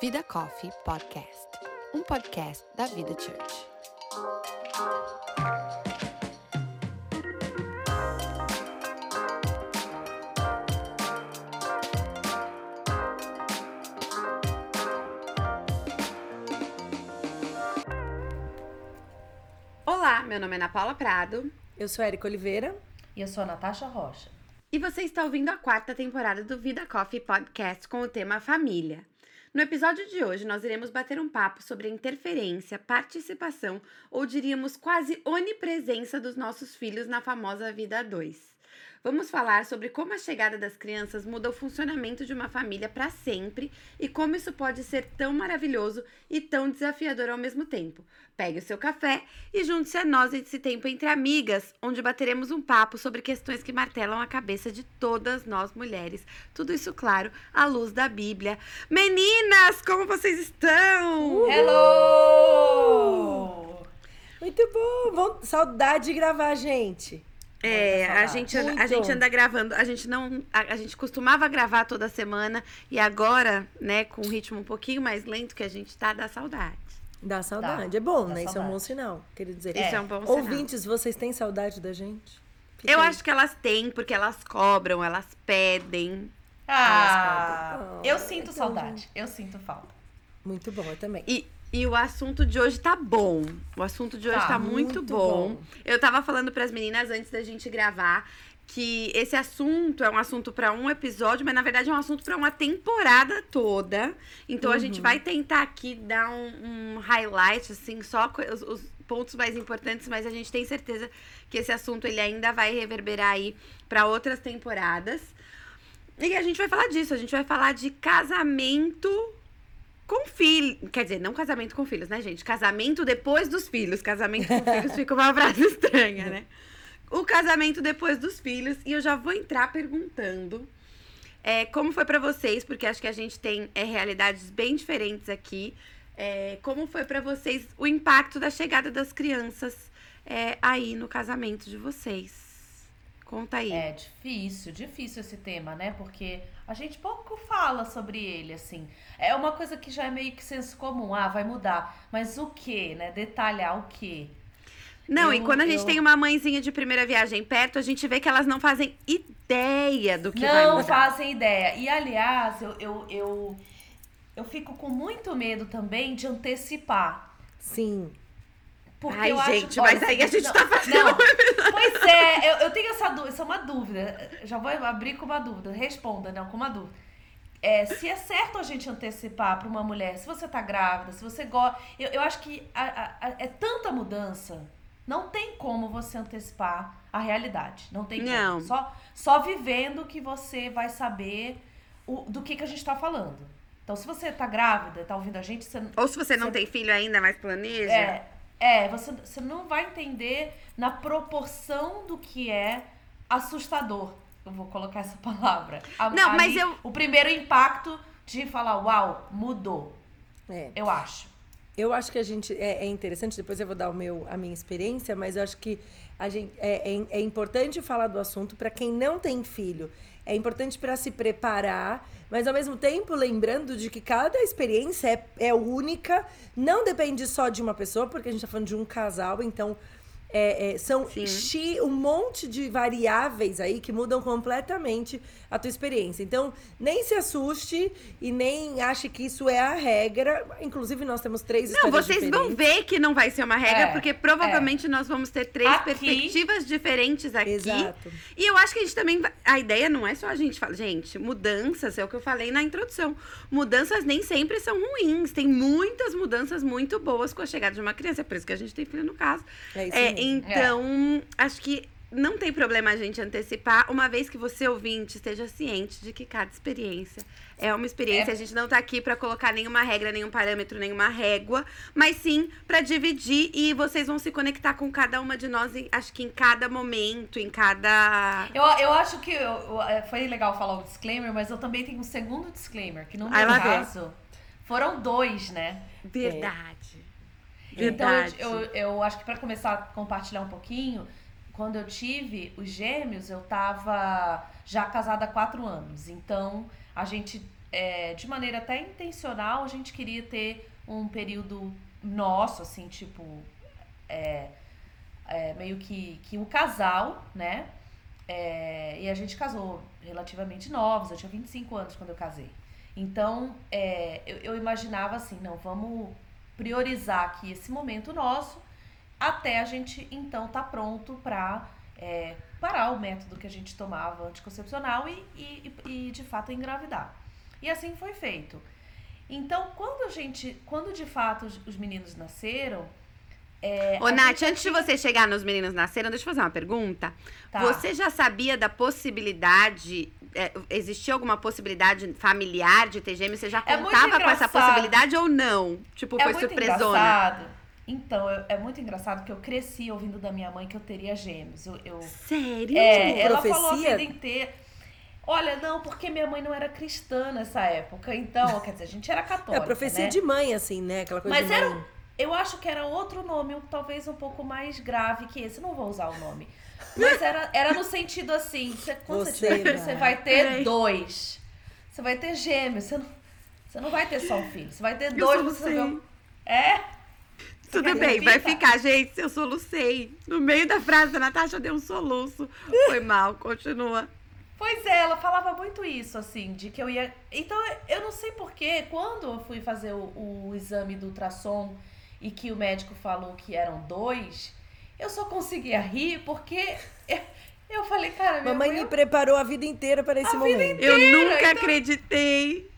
Vida Coffee Podcast, um podcast da Vida Church. Olá, meu nome é Ana Paula Prado Eu sou Érica Oliveira. E eu sou a Natasha Rocha. E você está ouvindo a quarta temporada do Vida Coffee Podcast com o tema Família. No episódio de hoje, nós iremos bater um papo sobre a interferência, participação ou diríamos quase onipresença dos nossos filhos na famosa vida a dois. Vamos falar sobre como a chegada das crianças muda o funcionamento de uma família para sempre e como isso pode ser tão maravilhoso e tão desafiador ao mesmo tempo. Pegue o seu café e junte-se a nós nesse tempo entre amigas, onde bateremos um papo sobre questões que martelam a cabeça de todas nós mulheres. Tudo isso, claro, à luz da Bíblia. Meninas, como vocês estão? Hello! Muito bom. Bom- Saudade de gravar, gente. É, a gente, saudade. a gente anda gravando, a gente não, a, a gente costumava gravar toda semana e agora, né, com um ritmo um pouquinho mais lento que a gente tá, dá saudade. Dá saudade. Dá, é bom, dá né? Isso é um saudade. bom sinal. Queria dizer. Isso é um bom sinal. Ouvintes, vocês têm saudade da gente? Fica Eu acho que elas têm, porque elas cobram, elas pedem. Ah, Elas podem. eu Ah, sinto então, saudade. Eu sinto falta. Muito bom, eu também. E, e o assunto de hoje tá bom. O assunto de hoje tá, Tá, muito, muito bom. bom. Eu tava falando pras meninas antes da gente gravar que esse assunto é um assunto pra um episódio, mas na verdade é um assunto pra uma temporada toda. Então a gente Uhum. vai tentar aqui dar um, um highlight, assim, só os, os pontos mais importantes, mas a gente tem certeza que esse assunto ele ainda vai reverberar aí pra outras temporadas. E a gente vai falar disso, a gente vai falar de casamento com filhos. Quer dizer, não casamento com filhos, né, gente? Casamento depois dos filhos. Casamento com filhos fica uma frase estranha, né? O casamento depois dos filhos. E eu já vou entrar perguntando é, como foi pra vocês, porque acho que a gente tem é, realidades bem diferentes aqui. É, como foi pra vocês o impacto da chegada das crianças é, aí no casamento de vocês? Conta aí. É difícil, difícil esse tema, né? Porque a gente pouco fala sobre ele, assim. É uma coisa que já é meio que senso comum. Ah, vai mudar. Mas o que, né? Detalhar o que. Não, e Eu- quando a gente eu- tem uma mãezinha de primeira viagem perto, a gente vê que elas não fazem ideia do que vai Não mudar. fazem ideia. E aliás, eu, eu, eu, eu fico com muito medo também de antecipar. Sim. Porque Ai, eu acho- gente, olha, mas aí a gente não, tá fazendo Não, pois é, eu, eu tenho essa dúvida, isso é uma dúvida. Já vou abrir com uma dúvida. Responda, não, com uma dúvida. É, se é certo a gente antecipar para uma mulher, se você tá grávida, se você gosta. Eu, eu acho que a- a- a- é tanta mudança, não tem como você antecipar a realidade. Não tem Não. como. Só, só vivendo que você vai saber o- do que, que a gente tá falando. Então, se você tá grávida, tá ouvindo a gente, você, Ou se você não Você- tem filho ainda, mas planeja. é, é você, você não vai entender na proporção do que é assustador. Eu vou colocar essa palavra. A- Não, mas ali, eu- O primeiro impacto de falar, uau, mudou. É. Eu acho. Eu acho que a gente é, é interessante, depois eu vou dar o meu, a minha experiência, mas eu acho que a gente, é, é, é importante falar do assunto para quem não tem filho. É importante para se preparar, mas ao mesmo tempo lembrando de que cada experiência é, é única, não depende só de uma pessoa, porque a gente está falando de um casal, então é, é, são Sim. um monte de variáveis aí que mudam completamente a tua experiência. Então, nem se assuste e nem ache que isso é a regra. Inclusive, nós temos três Não, vocês diferentes. vão ver que não vai ser uma regra, É, porque provavelmente nós vamos ter três Aqui- perspectivas diferentes aqui. Exato. E eu acho que a gente também. A ideia não é só a gente falar. Gente, mudanças, é o que eu falei na introdução. Mudanças nem sempre são ruins. Tem muitas mudanças muito boas com a chegada de uma criança. É por isso que a gente tem filho no caso. É isso É, mesmo. então, acho que não tem problema a gente antecipar, uma vez que você, ouvinte, esteja ciente de que cada experiência é uma experiência. É. A gente não tá aqui pra colocar nenhuma regra, nenhum parâmetro, nenhuma régua, mas sim pra dividir e vocês vão se conectar com cada uma de nós, acho que em cada momento, em cada. Eu, eu acho que eu- é, foi legal falar o disclaimer, mas eu também tenho um segundo disclaimer, que no meu caso foram dois, né? Verdade. Então, Verdade. eu, eu, eu acho que para começar a compartilhar um pouquinho, quando eu tive os gêmeos, eu tava já casada há quatro anos. Então, a gente, é, de maneira até intencional, a gente queria ter um período nosso, assim, tipo, é, é, meio que, que um casal, né? É, e a gente casou relativamente novos, eu tinha 25 anos quando eu casei. Então, é, eu, eu imaginava assim, não, vamos priorizar aqui esse momento nosso até a gente então tá pronto para é, parar o método que a gente tomava anticoncepcional e, e, e, de fato engravidar. E assim foi feito. Então, quando a gente, quando de fato os, os meninos nasceram, é, Ô, Nath, antes de você chegar nos meninos nasceram, deixa eu fazer uma pergunta. Tá. Você já sabia da possibilidade. É, existia alguma possibilidade familiar de ter gêmeos? Você já É contava com essa possibilidade ou não? Tipo, é foi surpresona? engraçado. Então, eu- é muito engraçado que eu cresci ouvindo da minha mãe que eu teria gêmeos. Eu, eu- Sério? é, tipo, ela falou a vida inteira. Olha, não, porque minha mãe não era cristã nessa época. Então, quer dizer, a gente era É católica. a profecia né? de mãe, assim, né? Aquela coisa Mas de era mãe. um- Eu acho que era outro nome, um- talvez um pouco mais grave que esse. Não vou usar o nome. Mas era, era no sentido assim: você, quando você, Você tiver, vai. você vai ter dois. Você vai ter gêmeos. Você não, você não vai ter só um filho. Você vai ter dois. Você vai É? Tudo bem, vai ficar, gente. Eu solucei. No meio da frase da Natasha deu um soluço. Foi mal, continua. Pois é, ela falava muito isso, assim, de que eu ia. Então, eu não sei porquê, quando eu fui fazer o, o exame do ultrassom e que o médico falou que eram dois, eu só conseguia rir porque eu, falei, cara, minha Mamãe mãe, me eu, preparou a vida inteira para esse momento. Eu nunca então- acreditei.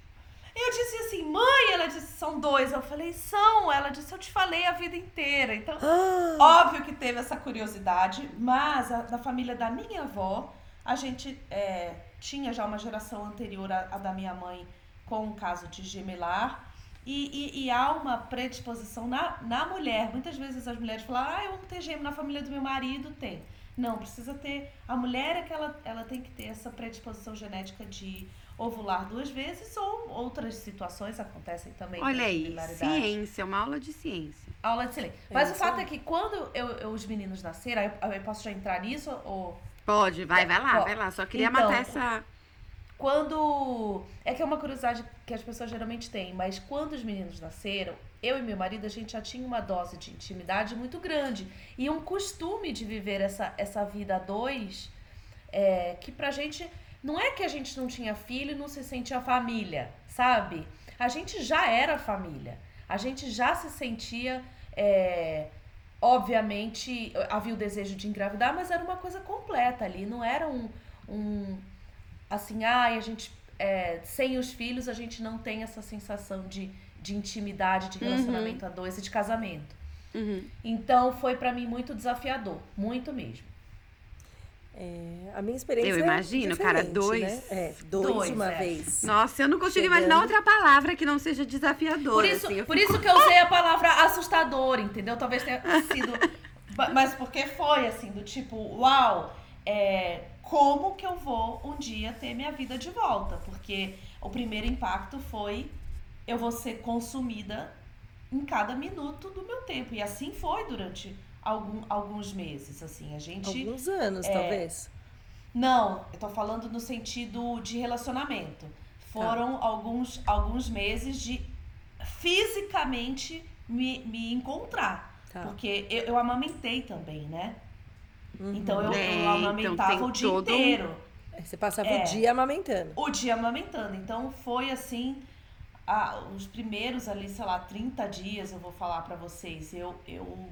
Eu disse assim, mãe, ela disse, são dois. Eu falei, são. Ela disse, eu te falei a vida inteira. Então, Ah, Óbvio que teve essa curiosidade, mas a, da família da minha avó, a gente é, tinha já uma geração anterior à, à da minha mãe com o caso de gemelar. E, e, e há uma predisposição na, na mulher. Muitas vezes as mulheres falam, ah, eu amo ter gêmeo na família do meu marido. Tem. Não, precisa ter. A mulher é que ela, ela tem que ter essa predisposição genética de ovular duas vezes ou outras situações acontecem também. com Olha aí, ciência, uma aula de ciência. Aula de silêncio. É Mas o isso fato é que quando eu, eu- os meninos nasceram, eu, eu posso já entrar nisso? Ou Pode, vai, vai lá, vai lá. Só queria então, matar essa. quando. É que é uma curiosidade que as pessoas geralmente têm, mas quando os meninos nasceram, eu e meu marido, a gente já tinha uma dose de intimidade muito grande. E um costume de viver essa, essa vida a dois, é, que pra gente. Não é que a gente não tinha filho e não se sentia família, sabe? A gente já era família. A gente já se sentia. é, obviamente, havia o desejo de engravidar, mas era uma coisa completa ali. Não era um. um assim, ai, a gente. é, sem os filhos, a gente não tem essa sensação de, de intimidade, de relacionamento a dois e de casamento. Uhum. Então foi pra mim muito desafiador, muito mesmo. É, a minha experiência Eu imagino, é cara, diferente, dois. Né? É, dois, Dois, uma é. vez. Nossa, eu não consigo Chegando. imaginar outra palavra que não seja desafiadora. Por isso, assim, por fico- isso que eu usei a palavra assustador, entendeu? Talvez tenha sido. Mas porque foi assim, do tipo, uau, é, como que eu vou um dia ter minha vida de volta? Porque o primeiro impacto foi eu vou ser consumida em cada minuto do meu tempo. E assim foi durante algum, alguns meses. Assim, a gente. Alguns anos, talvez. Não, eu tô falando no sentido de relacionamento. Foram alguns, alguns meses de fisicamente me, me encontrar. Tá. Porque eu, eu amamentei também, né? Uhum. Então eu, É, eu então amamentava tem o dia todo um- inteiro. Você passava É. o dia amamentando. O dia amamentando. Então foi assim. a- os primeiros ali, sei lá, 30 dias, eu vou falar pra vocês. Eu, eu,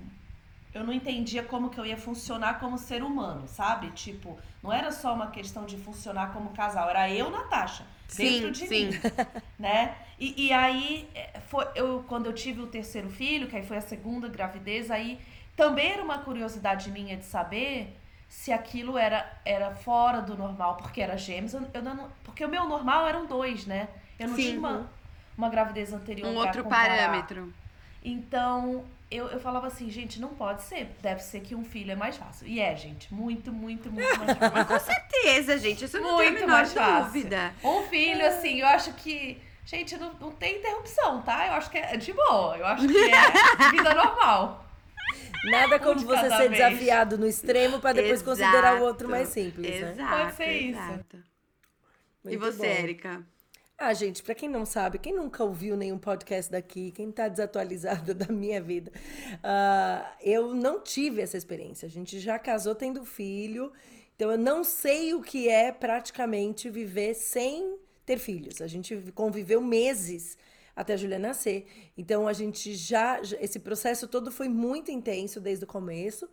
eu não entendia como que eu ia funcionar como ser humano, sabe? Tipo, não era só uma questão de funcionar como casal, era eu, Natasha, dentro Sim, de sim. mim, né? E, e aí, é, foi, eu, quando eu tive o terceiro filho, que aí foi a segunda gravidez, aí também era uma curiosidade minha de saber se aquilo era, era fora do normal, porque era gêmeos, eu, não, porque o meu normal eram dois, né? Eu não Sim. tinha uma, uma gravidez anterior Um outro comparar. parâmetro. Então, eu, eu falava assim, gente, não pode ser. Deve ser que um filho é mais fácil. E é, gente, muito, muito, muito mais fácil. Mas com certeza, gente. Isso eu não tem a Muito menor mais fácil. dúvida. Um filho, assim, eu acho que. Gente, não, não tem interrupção, tá? Eu acho que é de boa. Eu acho que é vida normal. Nada como de você ser vez. desafiado no extremo para depois considerar o outro Exato, mais simples, né? Exato, Pode ser isso. exato. E Muito você, bom. Érica? Ah, gente, pra quem não sabe, quem nunca ouviu nenhum podcast daqui, quem tá desatualizado da minha vida, ah, eu não tive essa experiência. A gente já casou tendo filho, então eu não sei o que é praticamente viver sem ter filhos. A gente conviveu meses até a Júlia nascer. Então a gente já- Esse processo todo foi muito intenso desde o começo.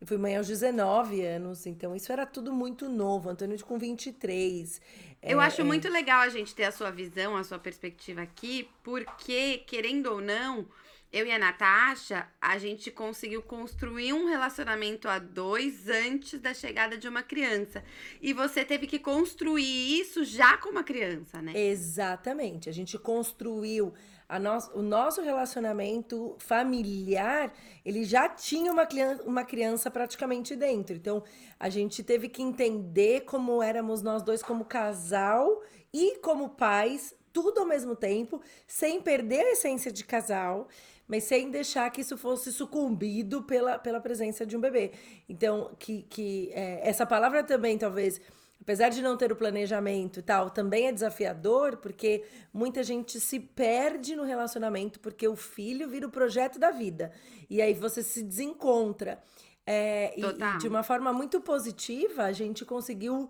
Eu fui mãe aos 19 anos, então isso era tudo muito novo. Antônio com 23. Eu É, acho muito legal a gente ter a sua visão, a sua perspectiva aqui, porque, querendo ou não, eu e a Natasha, a gente conseguiu construir um relacionamento a dois antes da chegada de uma criança. E você teve que construir isso já com uma criança, né? Exatamente. A gente construiu a nosso, o nosso relacionamento familiar, ele já tinha uma, crian- uma criança praticamente dentro. Então, a gente teve que entender como éramos nós dois como casal e como pais, tudo ao mesmo tempo, sem perder a essência de casal, mas sem deixar que isso fosse sucumbido pela, pela presença de um bebê. Então, que, que é, essa palavra também, talvez, apesar de não ter o planejamento e tal, também é desafiador, porque muita gente se perde no relacionamento porque o filho vira o projeto da vida. E aí você se desencontra. É, e- e de uma forma muito positiva, a gente conseguiu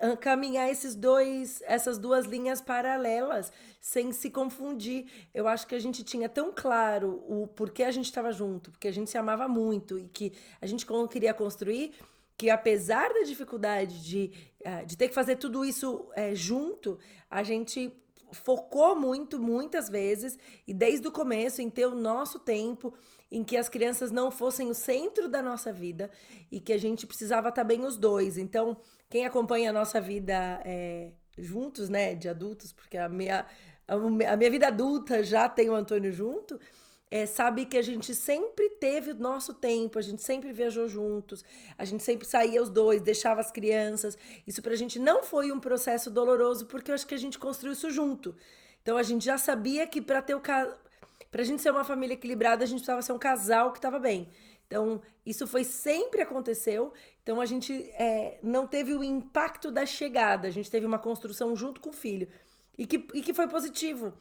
ah, caminhar esses dois, essas duas linhas paralelas, sem se confundir. Eu acho que a gente tinha tão claro o porquê a gente estava junto, porque a gente se amava muito e que a gente queria construir, que apesar da dificuldade de, de ter que fazer tudo isso eh, junto, a gente focou muito, muitas vezes, e desde o começo, em ter o nosso tempo, em que as crianças não fossem o centro da nossa vida e que a gente precisava estar bem os dois. Então, quem acompanha a nossa vida eh, juntos, né, de adultos, porque a minha, a minha vida adulta já tem o Antônio junto, é, sabe que a gente sempre teve o nosso tempo, a gente sempre viajou juntos, a gente sempre saía os dois, deixava as crianças. Isso pra gente não foi um processo doloroso, porque eu acho que a gente construiu isso junto. Então a gente já sabia que para ter o ca... pra gente ser uma família equilibrada, a gente precisava ser um casal que estava bem. Então, isso foi sempre aconteceu. Então, a gente é, não teve o impacto da chegada, a gente teve uma construção junto com o filho. E que, e que foi positivo.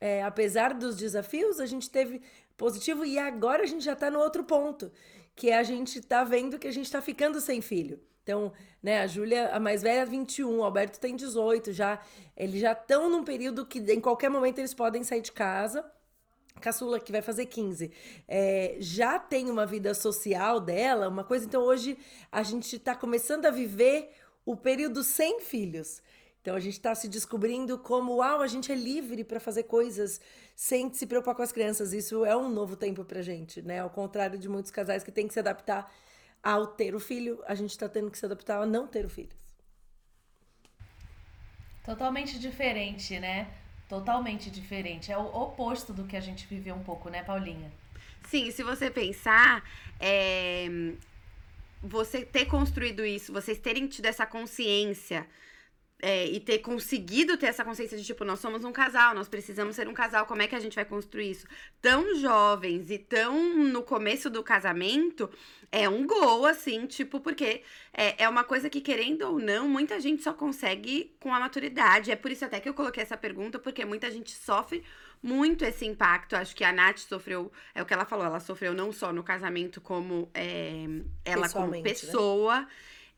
É, apesar dos desafios, a gente teve positivo e agora a gente já tá no outro ponto, que é a gente tá vendo que a gente tá ficando sem filho. Então, né, a Júlia, a mais velha, 21, o Alberto tem 18 já. Eles já estão num período que em qualquer momento eles podem sair de casa. Caçula, que vai fazer 15, é, já tem uma vida social dela, uma coisa. Então, hoje a gente está começando a viver o período sem filhos. Então, a gente está se descobrindo como, uau, a gente é livre para fazer coisas sem se preocupar com as crianças. Isso é um novo tempo pra gente, né? Ao contrário de muitos casais que têm que se adaptar ao ter o filho, a gente está tendo que se adaptar a não ter o filho. Totalmente diferente, né? Totalmente diferente. É o oposto do que a gente viveu um pouco, né, Paulinha? Sim, se você pensar, é, você ter construído isso, vocês terem tido essa consciência é, e ter conseguido ter essa consciência de tipo, nós somos um casal, nós precisamos ser um casal, como é que a gente vai construir isso? Tão jovens e tão no começo do casamento, é um gol, assim, tipo, porque é, é uma coisa que, querendo ou não, muita gente só consegue com a maturidade. É por isso até que eu coloquei essa pergunta, porque muita gente sofre muito esse impacto. Acho que a Nath sofreu, é o que ela falou, ela sofreu não só no casamento, como é, ela como Pessoalmente, né?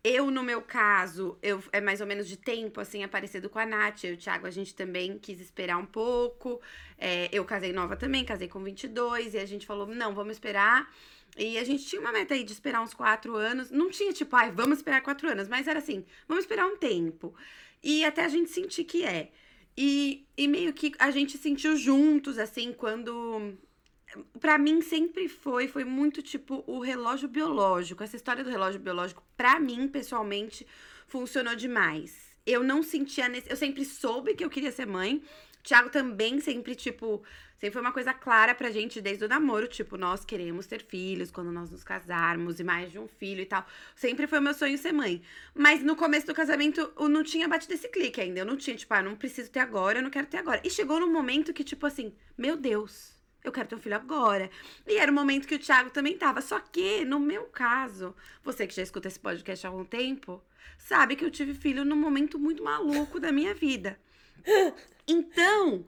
Eu, no meu caso, eu é mais ou menos de tempo, assim, é parecido com a Nath. Eu e o Thiago, a gente também quis esperar um pouco. É, eu casei nova também, casei com 22, e a gente falou, não, vamos esperar. E a gente tinha uma meta aí de esperar uns quatro anos. Não tinha tipo, ai, vamos esperar quatro anos, mas era assim, vamos esperar um tempo. E até a gente sentir que é. E, e meio que a gente sentiu juntos, assim, quando. Pra mim sempre foi, foi muito tipo o relógio biológico. Essa história do relógio biológico, pra mim, pessoalmente, funcionou demais. Eu não sentia. nesse- Eu sempre soube que eu queria ser mãe. Thiago também sempre, tipo, sempre foi uma coisa clara pra gente desde o namoro, tipo, nós queremos ter filhos quando nós nos casarmos e mais de um filho e tal. Sempre foi meu sonho ser mãe. Mas no começo do casamento eu não tinha batido esse clique ainda. Eu não tinha, tipo, ah, não preciso ter agora, eu não quero ter agora. E chegou num momento que, tipo assim, meu Deus, Eu quero ter um filho agora. E era o momento que o Thiago também tava. Só que, no meu caso, você que já escuta esse podcast há algum tempo, sabe que eu tive filho num momento muito maluco da minha vida. Então,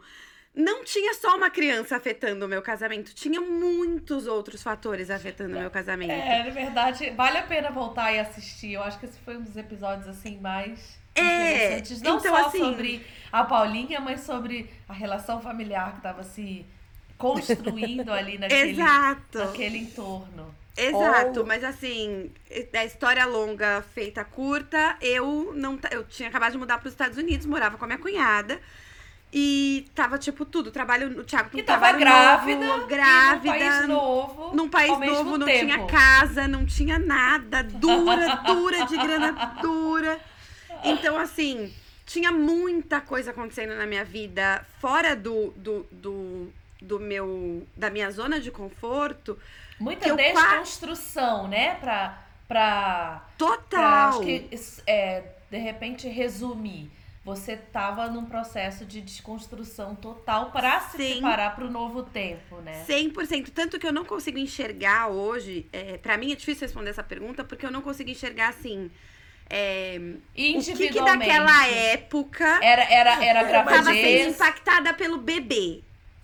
não tinha só uma criança afetando o meu casamento, tinha muitos outros fatores afetando o meu casamento. É, na verdade, vale a pena voltar e assistir. Eu acho que esse foi um dos episódios, assim, mais É, interessantes. Não então, só assim- sobre a Paulinha, mas sobre a relação familiar que estava se construindo ali naquele, Exato. naquele entorno. Exato, Ou- mas assim, a história longa feita curta, eu não eu tinha acabado de mudar para os Estados Unidos, morava com a minha cunhada. E tava tipo tudo, trabalho, o Thiago com E tava grávida, novo, grávida, num país novo. num país ao mesmo novo, não tempo. tinha casa, não tinha nada, dura, dura de grana dura. Então, assim, tinha muita coisa acontecendo na minha vida fora do, do, do, do meu, da minha zona de conforto. Muita desconstrução, né? Pra, pra, pra Total. acho que, é, de repente, resumir. Você tava num processo de desconstrução total para se preparar para o novo tempo, né? 100%. Tanto que eu não consigo enxergar hoje. É, para mim é difícil responder essa pergunta porque eu não consigo enxergar assim. É, o que, que Individualmente. daquela época Era, era, era Era uma tava sendo gravidez. impactada pelo bebê.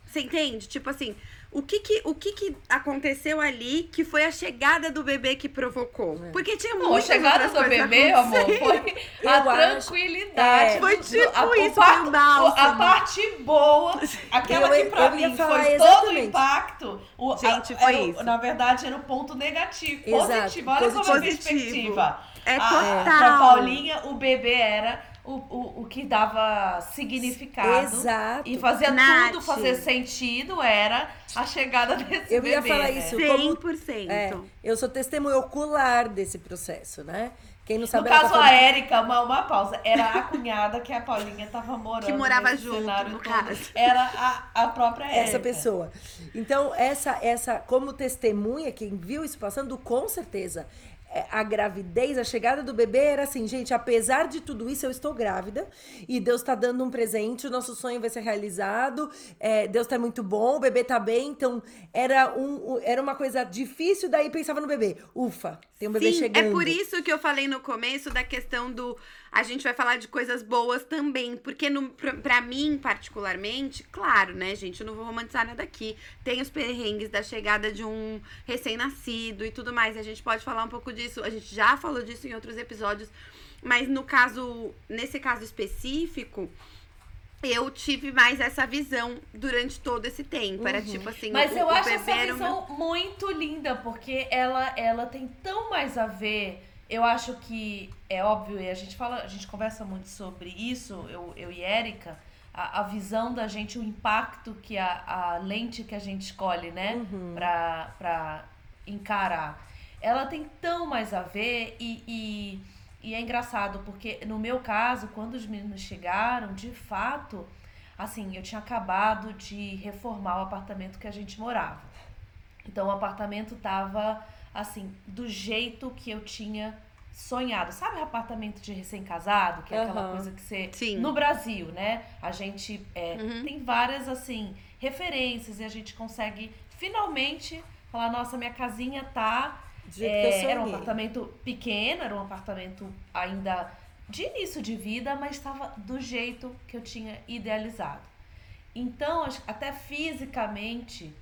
Você entende? Tipo assim, o que que, o que que aconteceu ali que foi a chegada do bebê que provocou? É. Porque tinha Não, a chegada do bebê, amor, foi Eu a tranquilidade. é. Foi tipo a, isso, par- foi um. A parte boa, aquela Eu- que pra eu mim foi todo o impacto. O, Gente, a- foi era isso. Na verdade, era o ponto negativo. Exato, Positivo, olha como é positivo. perspectiva. É A- total. Pra Paulinha, o bebê era o, o, o que dava significado. Exato. E fazia Nath. tudo fazer sentido, era a chegada desse Eu ia bebê. falar né? isso. como- 100%. É, eu sou testemunha ocular desse processo, né? Quem não No sabe ela caso, tá a Érica, uma, uma pausa, era a cunhada que a Paulinha tava morando. Que morava junto, no todo. caso. Era a, a própria Érica. essa pessoa. Então, essa, essa, como testemunha, quem viu isso passando, com certeza, a gravidez, a chegada do bebê era assim, gente, apesar de tudo isso, eu estou grávida e Deus tá dando um presente, o nosso sonho vai ser realizado, é, Deus tá muito bom, o bebê tá bem, então era, um- era uma coisa difícil, daí pensava no bebê. Ufa, tem um bebê Sim, chegando. é por isso que eu falei no começo da questão do. A gente vai falar de coisas boas também. Porque no, pra, pra mim, particularmente, claro, né, gente? Eu não vou romantizar nada aqui. Tem os perrengues da chegada de um recém-nascido e tudo mais. A gente pode falar um pouco disso. A gente já falou disso em outros episódios. Mas no caso, nesse caso específico. Eu tive mais essa visão durante todo esse tempo. Era tipo assim. Mas o, eu o acho essa era o meu- visão muito linda, porque ela, ela tem tão mais a ver. Eu acho que é óbvio, e a gente fala, a gente conversa muito sobre isso, eu, eu e Érica, a, a visão da gente, o impacto que a, a lente que a gente escolhe, né, Uhum. pra, pra encarar. Ela tem tão mais a ver e, e, e é engraçado, porque no meu caso, quando os meninos chegaram, de fato, assim, eu tinha acabado de reformar o apartamento que a gente morava. Então o apartamento tava assim, do jeito que eu tinha sonhado. Sabe apartamento de recém-casado, que é aquela Aham. coisa que você Sim. no Brasil, né? A gente é, Uhum. tem várias assim referências e a gente consegue finalmente falar, nossa, minha casinha tá é, era um apartamento pequeno, era um apartamento ainda de início de vida, mas estava do jeito que eu tinha idealizado. Então, até fisicamente,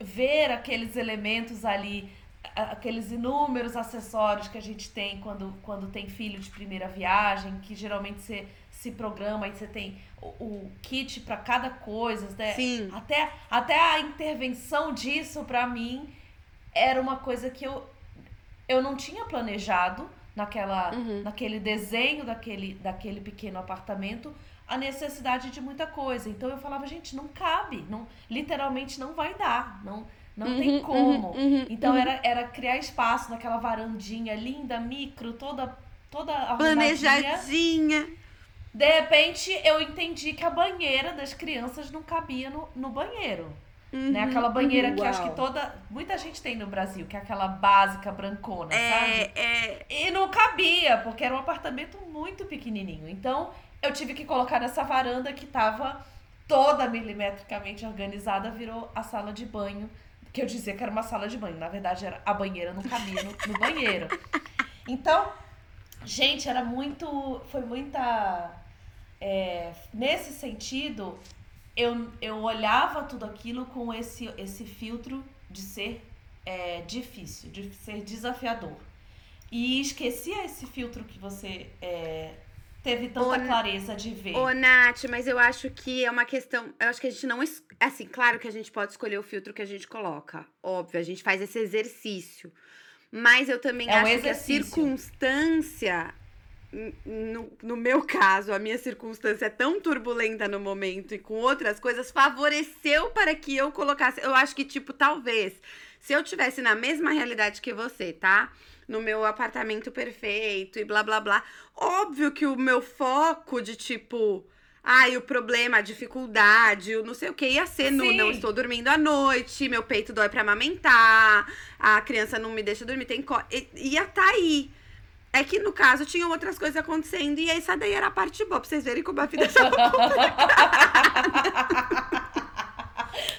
ver aqueles elementos ali, aqueles inúmeros acessórios que a gente tem quando, quando tem filho de primeira viagem, que geralmente você se programa e você tem o, o kit para cada coisa, né? Sim. Até, até a intervenção disso, pra mim, era uma coisa que eu, eu não tinha planejado naquela, Uhum. naquele desenho daquele, daquele pequeno apartamento a necessidade de muita coisa. Então eu falava, gente, não cabe, não, literalmente não vai dar, não, não tem Uhum, como. uhum, uhum, então uhum. Era, era criar espaço naquela varandinha linda, micro, toda toda. Planejadinha. De repente, eu entendi que a banheira das crianças não cabia no, no banheiro. né? Aquela banheira que acho que toda. Muita gente tem no Brasil, que é aquela básica brancona, sabe? É, é, E não cabia, porque era um apartamento muito pequenininho. Então, eu tive que colocar nessa varanda que tava toda milimetricamente organizada virou a sala de banho, que eu dizia que era uma sala de banho, na verdade era a banheira no caminho no banheiro. Então, gente, era muito, foi muita, é, nesse sentido, eu, eu olhava tudo aquilo com esse, esse filtro de ser é, difícil, de ser desafiador. E esquecia esse filtro que você é, teve tanta Ô, clareza de ver. Ô, Nath, mas eu acho que é uma questão. Eu acho que a gente não. es- Assim, claro que a gente pode escolher o filtro que a gente coloca. Óbvio, a gente faz esse exercício. Mas eu também É um acho que a circunstância. No, no meu caso, a minha circunstância é tão turbulenta no momento e com outras coisas favoreceu para que eu colocasse. Eu acho que, tipo, talvez, se eu tivesse na mesma realidade que você, tá? No meu apartamento perfeito e blá blá blá. Óbvio que o meu foco de tipo. Ai, o problema, a dificuldade, o não sei o que, ia ser no Sim. não estou dormindo à noite, meu peito dói pra amamentar, a criança não me deixa dormir, tem co... Ia tá aí. É que no caso tinham outras coisas acontecendo e essa daí era a parte boa, pra vocês verem como a vida é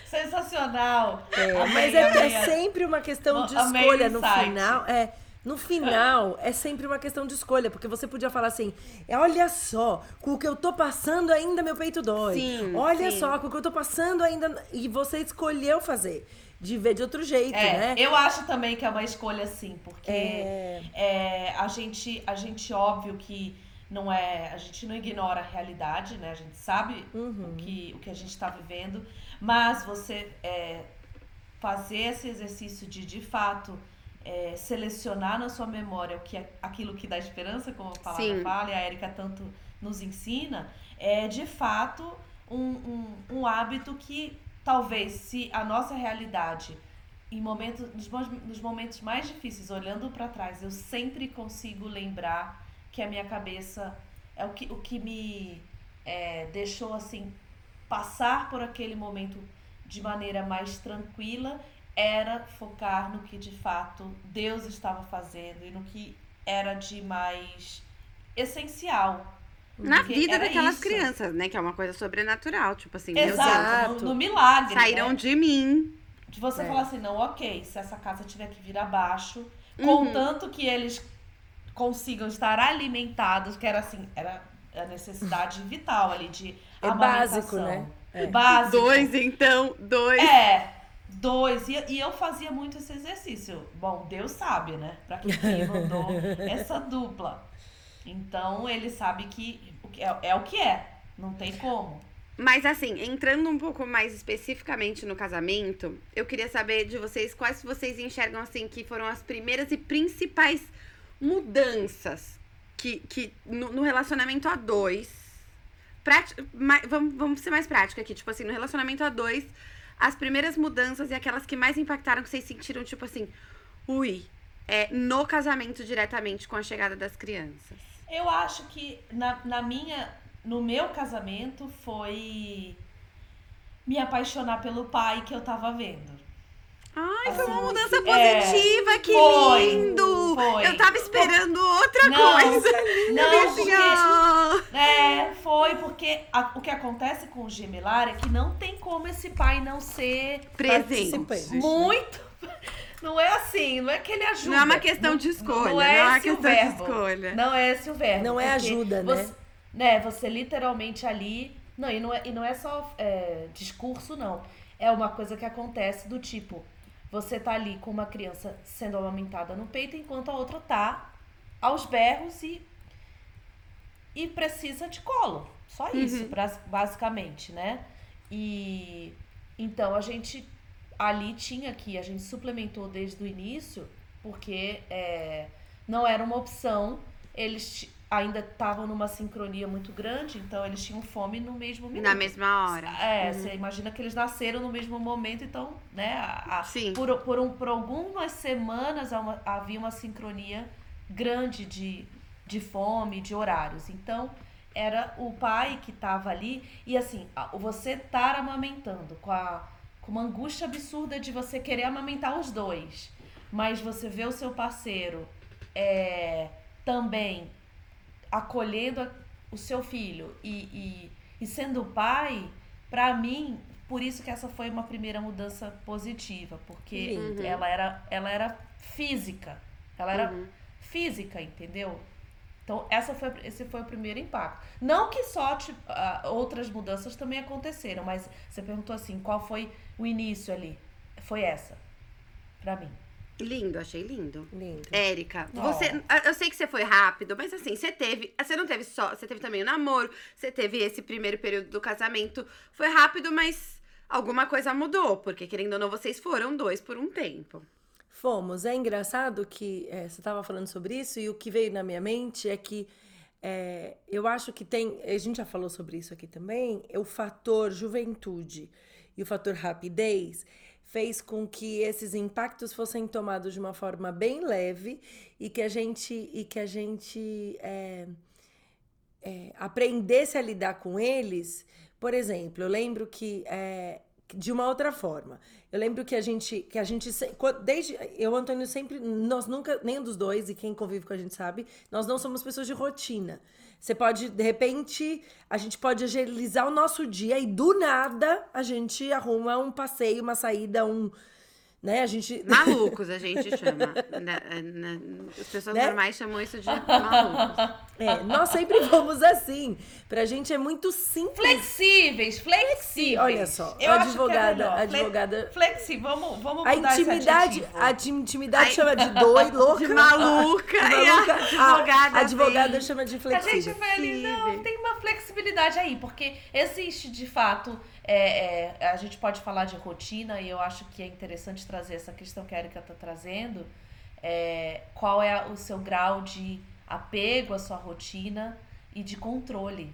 Sensacional. É, mas é, é sempre uma questão de escolha no final. É, no final, é sempre uma questão de escolha, porque você podia falar assim: "É, olha só, com o que eu tô passando ainda meu peito dói. Sim, olha sim. só, com o que eu tô passando ainda. E você escolheu fazer. De ver de outro jeito, É, né? eu acho também que é uma escolha sim, porque É. é, a gente, a gente óbvio que não é, a gente não ignora a realidade, né? A gente sabe Uhum. o que o que a gente está vivendo, mas você é, fazer esse exercício de de fato é, selecionar na sua memória o que é, aquilo que dá esperança, como a palavra Sim. fala, e a Erika tanto nos ensina, é de fato um, um, um hábito que talvez se a nossa realidade em momentos, nos, nos momentos mais difíceis, olhando para trás, eu sempre consigo lembrar que a minha cabeça é o que, o que me é, deixou assim passar por aquele momento de maneira mais tranquila era focar no que de fato Deus estava fazendo e no que era de mais essencial. na vida daquelas isso. crianças, né? Que é uma coisa sobrenatural. Tipo assim, meu Deus, Exato, no, Exato. no milagre. saíram né? de mim. De você É. falar assim, não, ok, se essa casa tiver que vir abaixo, Uhum. contanto que eles consigam estar alimentados, que era assim, era a necessidade vital ali de É amamentação. básico, né? É. Básico. Dois, então, dois. É, dois. E, e eu fazia muito esse exercício. Bom, Deus sabe, né? Pra que que ele mandou essa dupla. Então, ele sabe que o que é, é o que é. Não tem como. Mas assim, entrando um pouco mais especificamente no casamento, eu queria saber de vocês quais vocês enxergam assim que foram as primeiras e principais mudanças que, que no, no relacionamento a dois. Prati- ma- vamos, vamos ser mais prática aqui, tipo assim, no relacionamento a dois, as primeiras mudanças e aquelas que mais impactaram que vocês sentiram, tipo assim, ui, é, no casamento diretamente com a chegada das crianças. Eu acho que na, na minha, no meu casamento foi me apaixonar pelo pai que eu tava vendo. Ai, foi uma Assim, mudança é, positiva, que foi, lindo! foi. Eu tava esperando outra Não, coisa. Não, Assim, porque. É, foi porque a- o que acontece com o gemelar é que não tem como esse pai não ser Presente. Participante. muito. Não é assim, não é que ele ajuda. Não é uma questão de escolha, Não é, não é esse o verbo. escolha. Não é esse o verbo. Não é ajuda, né? você, né? Você literalmente ali. Não, e não é, e não é só é, discurso, não. É uma coisa que acontece do tipo: você tá ali com uma criança sendo amamentada no peito, enquanto a outra tá aos berros e. e precisa de colo. Só isso, Uhum. bras- basicamente, né? E. Então a gente ali tinha que, a gente suplementou desde o início, porque é, não era uma opção. Eles ainda estavam numa sincronia muito grande, então eles tinham fome no mesmo minuto. Na mesma hora. É, você imagina que eles nasceram no mesmo momento, então, né? a- a- Sim. por, por, um, por algumas semanas uma- havia uma sincronia grande de, de fome, de horários. Então, era o pai que estava ali. E assim, você estar amamentando com, a, com uma angústia absurda de você querer amamentar os dois, mas você vê o seu parceiro é, também acolhendo a- o seu filho e, e, e sendo pai, Pra mim, por isso que essa foi uma primeira mudança positiva, porque Lindo. ela era, ela era física. Ela era Uhum. física, entendeu? Então, essa foi, esse foi o primeiro impacto. Não que só tipo, ah, outras mudanças também aconteceram, mas você perguntou assim, qual foi o início ali? Foi essa, pra mim. Lindo, achei lindo. Lindo. Érica, Ó. você. Eu sei que você foi rápido, mas assim, você teve. Você não teve só. Você teve também o namoro, você teve esse primeiro período do casamento. Foi rápido, mas alguma coisa mudou, porque querendo ou não, vocês foram dois por um tempo. Fomos. É engraçado que é, você estava falando sobre isso e o que veio na minha mente é que é, eu acho que tem. A gente já falou sobre isso aqui também. O fator juventude e o fator rapidez fez com que esses impactos fossem tomados de uma forma bem leve e que a gente e que a gente é, é, aprendesse a lidar com eles. Por exemplo, eu lembro que é, de uma outra forma. Eu lembro que a gente, que a gente desde eu Antônio sempre, nós nunca, nenhum dos dois e quem convive com a gente sabe, nós não somos pessoas de rotina. Você pode, de repente, a gente pode agilizar o nosso dia e do nada a gente arruma um passeio, uma saída, um, né? A gente Malucos, a gente chama. Na- na- as pessoas Né? normais chamam isso de malucos. é, nós sempre vamos assim. Pra gente é muito simples. Flexíveis, flexíveis. Olha só, Eu a acho que é advogada- a advogada- Flexível, vamos, vamos A intimidade, a ti- intimidade Ai, chama de doido, louca. De maluca. E a maluca. advogada. A advogada vem. chama de A gente flexível. vai ali, não, tem uma flexibilidade aí, porque existe de fato, é, é, a gente pode falar de rotina e eu acho que é interessante trazer essa questão que a Erika está trazendo. é, qual é o seu grau de apego à sua rotina e de controle?